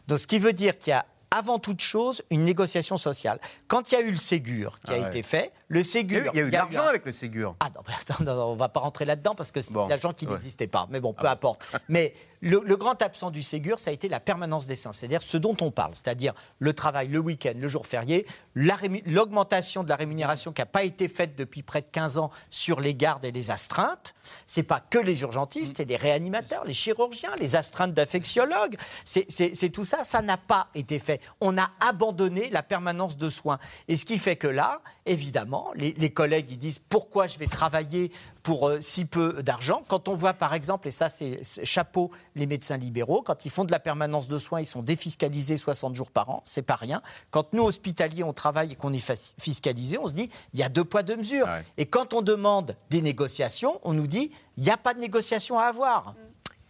Donc, ce qui veut dire qu'il y a avant toute chose une négociation sociale. Quand il y a eu le Ségur qui a Ah ouais. été fait, le Ségur. Il y a eu- de l'argent un- avec le Ségur. Ah non, on va pas rentrer là-dedans parce que c'est l'argent qui ouais. Ah n'existait pas. Mais bon, peu importe. [LAUGHS] Mais le, le grand absent du Ségur, ça a été la permanence des soins, c'est-à-dire ce dont on parle, c'est-à-dire le travail le week-end, le jour férié, la l'augmentation de la rémunération qui n'a pas été faite depuis près de 15 ans sur les gardes et les astreintes. C'est pas que les urgentistes, c'est les réanimateurs, les chirurgiens, les astreintes c'est- c'est tout ça, ça n'a pas été fait. On a abandonné la permanence de soins. Et ce qui fait que là, évidemment, les, les collègues ils disent pourquoi je vais travailler pour euh, si peu d'argent. Quand on voit par exemple, et ça c'est chapeau les médecins libéraux, quand ils font de la permanence de soins, ils sont défiscalisés 60 jours par an, c'est pas rien. Quand nous hospitaliers on travaille et qu'on est fiscalisé, on se dit il y a deux poids deux mesures. Et quand on demande des négociations, on nous dit il n'y a pas de négociation à avoir.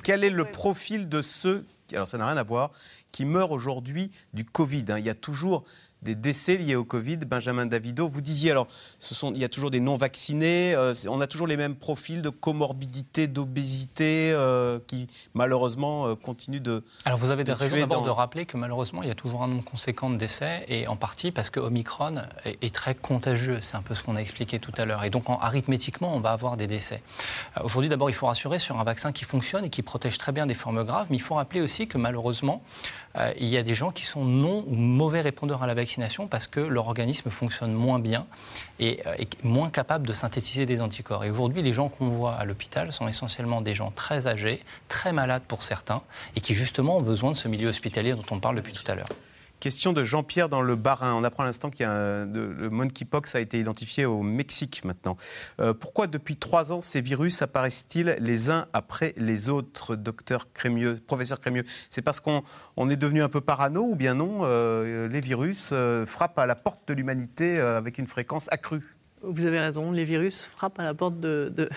Quel est le profil de ceux, alors ça n'a rien à voir, qui meurent aujourd'hui du Covid hein. Il y a toujours des décès liés au Covid. Benjamin Davido, vous disiez alors, ce sont, il y a toujours des non-vaccinés, euh, on a toujours les mêmes profils de comorbidité, d'obésité euh, qui malheureusement euh, continuent de. Alors vous avez des de raisons d'abord dans- de rappeler que malheureusement il y a toujours un nombre conséquent de décès et en partie parce que Omicron est, est très contagieux. C'est un peu ce qu'on a expliqué tout à l'heure. Et donc en- arithmétiquement on va avoir des décès. Aujourd'hui d'abord il faut rassurer sur un vaccin qui fonctionne et qui protège très bien des formes graves. Mais il faut rappeler aussi que malheureusement il y a des gens qui sont non ou mauvais répondeurs à la vaccination parce que leur organisme fonctionne moins bien et euh, est moins capable de synthétiser des anticorps. Et aujourd'hui les gens qu'on voit à l'hôpital sont essentiellement des gens très âgés, très malades pour certains et qui justement ont besoin de ce milieu hospitalier dont on parle depuis tout à l'heure. Question de Jean-Pierre dans le Bas-Rhin. On apprend à l'instant que le monkeypox a été identifié au Mexique maintenant. Euh, pourquoi depuis trois ans ces virus apparaissent-ils les uns après les autres, docteur Crémieux, professeur Crémieux? C'est parce qu'on on est devenu un peu parano ou bien non euh, Les virus euh, frappent à la porte de l'humanité euh, avec une fréquence accrue? Vous avez raison, les virus frappent à la porte de, de,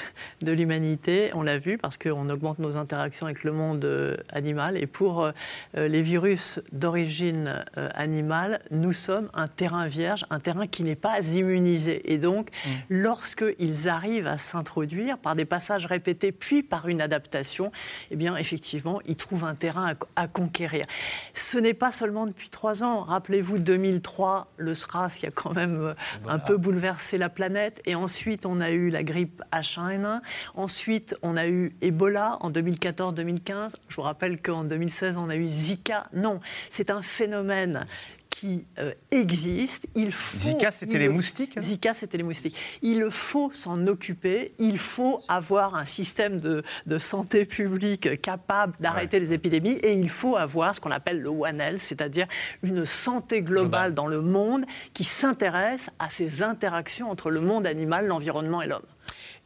de l'humanité, on l'a vu, parce qu'on augmente nos interactions avec le monde euh, animal. Et pour euh, les virus d'origine euh, animale, nous sommes un terrain vierge, un terrain qui n'est pas immunisé. Et donc, lorsqu'ils arrivent à s'introduire par des passages répétés, puis par une adaptation, eh bien, effectivement, ils trouvent un terrain à, à conquérir. Ce n'est pas seulement depuis trois ans. Rappelez-vous 2003, le SRAS qui a quand même euh, un peu bouleversé la planète. Et ensuite, on a eu la grippe H1N1. Ensuite, on a eu Ebola en 2014-2015. Je vous rappelle qu'en 2016, on a eu Zika. Non, c'est un phénomène qui euh, existe. Il faut, Zika, c'était les le- moustiques hein Zika, c'était les moustiques. Il faut s'en occuper. Il faut avoir un système de, de santé publique capable d'arrêter les épidémies. Et il faut avoir ce qu'on appelle le One Health, c'est-à-dire une santé globale dans le monde qui s'intéresse à ces interactions entre le monde animal, l'environnement et l'homme.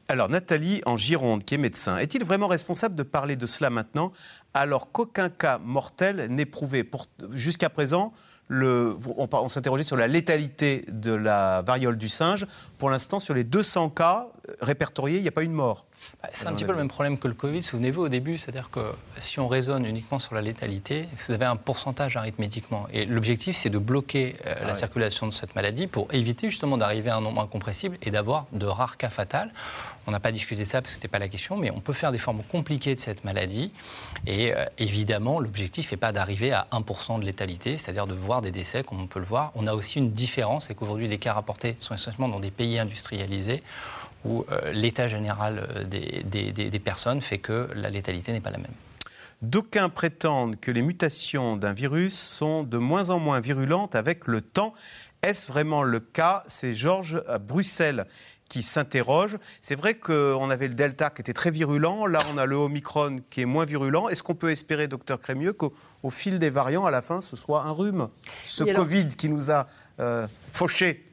Alors Nathalie en Gironde, qui est médecin, est-il vraiment responsable de parler de cela maintenant alors qu'aucun cas mortel n'est prouvé Jusqu'à présent, le- on, s'interrogeait sur la létalité de la variole du singe. Pour l'instant, sur les 200 cas répertoriés, il n'y a pas eu de mort. Bah, C'est un petit peu le même problème que le Covid, souvenez-vous au début, c'est-à-dire que si on raisonne uniquement sur la létalité, vous avez un pourcentage arithmétiquement. Et l'objectif, c'est de bloquer euh, la ouais. circulation de cette maladie pour éviter justement d'arriver à un nombre incompressible et d'avoir de rares cas fatals. On n'a pas discuté ça parce que ce n'était pas la question, mais on peut faire des formes compliquées de cette maladie. Et euh, évidemment, l'objectif n'est pas d'arriver à 1% de létalité, c'est-à-dire de voir des décès comme on peut le voir. On a aussi une différence, c'est qu'aujourd'hui, les cas rapportés sont essentiellement dans des pays industrialisés où euh, l'état général euh, des- des personnes fait que la létalité n'est pas la même. D'aucuns prétendent que les mutations d'un virus sont de moins en moins virulentes avec le temps. Est-ce vraiment le cas? C'est Georges à Bruxelles qui s'interroge. C'est vrai qu'on avait le Delta qui était très virulent, là on a le Omicron qui est moins virulent. Est-ce qu'on peut espérer, docteur Crémieux, qu'au au fil des variants, à la fin, ce soit un rhume Ce alors- Covid qui nous a euh, fauchés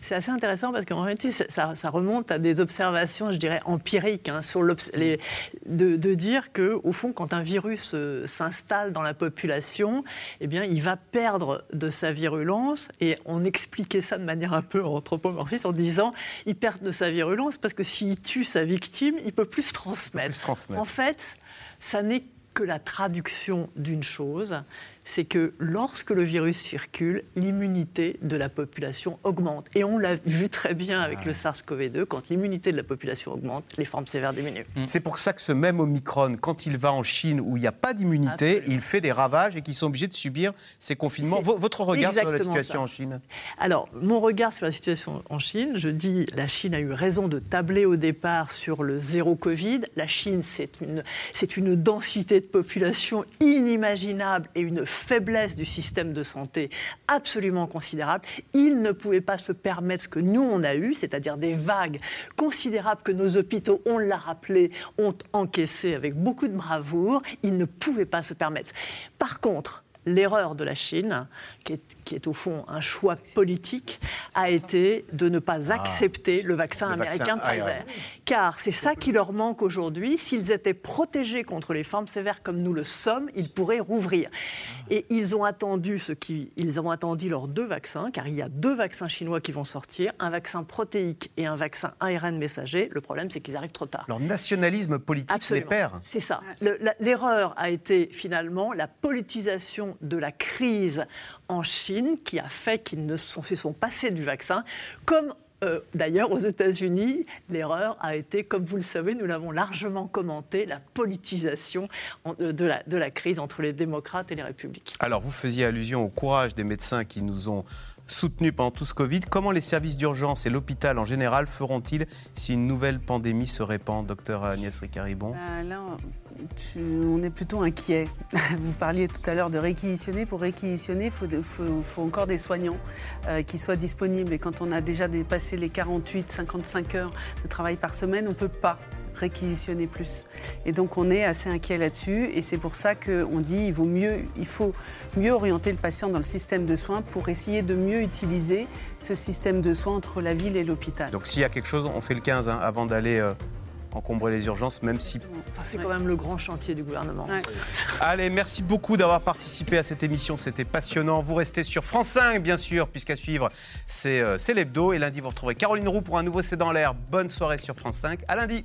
C'est assez intéressant parce qu'en réalité, ça, remonte à des observations, je dirais, empiriques, hein, sur les, de, de, dire que, au fond, quand un virus euh, s'installe dans la population, eh bien, il va perdre de sa virulence. Et on expliquait ça de manière un peu anthropomorphiste en disant, il perd de sa virulence parce que s'il tue sa victime, il peut plus se transmettre. Plus transmettre. En fait, ça n'est que la traduction d'une chose, c'est que lorsque le virus circule, l'immunité de la population augmente. Et on l'a vu très bien avec le SARS-CoV-2, quand l'immunité de la population augmente, les formes sévères diminuent. Mm. C'est pour ça que ce même Omicron, quand il va en Chine où il n'y a pas d'immunité, il fait des ravages et qu'ils sont obligés de subir ces confinements. Votre regard sur la situation en Chine? Alors, mon regard sur la situation en Chine, je dis la Chine a eu raison de tabler au départ sur le zéro Covid. La Chine, c'est une, c'est une densité de population inimaginable et une faiblesse du système de santé absolument considérable. Il ne pouvait pas se permettre ce que nous, on a eu, c'est-à-dire des vagues considérables que nos hôpitaux, on l'a rappelé, ont encaissé avec beaucoup de bravoure. Il ne pouvait pas se permettre. Par contre, l'erreur de la Chine, qui est, qui est, au fond un choix politique, a été de ne pas ah. accepter le vaccin américain de Pfizer. Car c'est ça qui leur manque aujourd'hui. S'ils étaient protégés contre les formes sévères comme nous le sommes, ils pourraient rouvrir. Et ils ont attendu ce qui, ils ont attendu leurs deux vaccins, car il y a deux vaccins chinois qui vont sortir, un vaccin protéique et un vaccin ARN messager. Le problème, c'est qu'ils arrivent trop tard. Leur nationalisme politique les perd. C'est ça. L'erreur a été finalement la politisation de la crise en Chine qui a fait qu'ils ne sont, se sont passés du vaccin, comme euh, D'ailleurs, aux États-Unis, l'erreur a été, comme vous le savez, nous l'avons largement commenté, la politisation euh, de la, de la crise entre les démocrates et les républicains. Alors, vous faisiez allusion au courage des médecins qui nous ont soutenus pendant tout ce Covid. Comment les services d'urgence et l'hôpital en général feront-ils si une nouvelle pandémie se répand, docteur Agnès Ricaribon bah, on est plutôt inquiet. [LAUGHS] Vous parliez tout à l'heure de réquisitionner. Pour réquisitionner, il faut, encore des soignants euh, qui soient disponibles. Et quand on a déjà dépassé les 48, 55 heures de travail par semaine, on ne peut pas réquisitionner plus. Et donc on est assez inquiet là-dessus et c'est pour ça qu'on dit il, vaut mieux, il faut mieux orienter le patient dans le système de soins pour essayer de mieux utiliser ce système de soins entre la ville et l'hôpital. Donc s'il y a quelque chose, on fait le 15 hein, avant d'aller euh, encombrer les urgences, même si... c'est quand même le grand chantier du gouvernement. Allez, merci beaucoup d'avoir participé à cette émission, c'était passionnant. Vous restez sur France 5, bien sûr, puisqu'à suivre, c'est l'hebdo. Et lundi, vous retrouverez Caroline Roux pour un nouveau C'est dans l'air. Bonne soirée sur France 5. À lundi.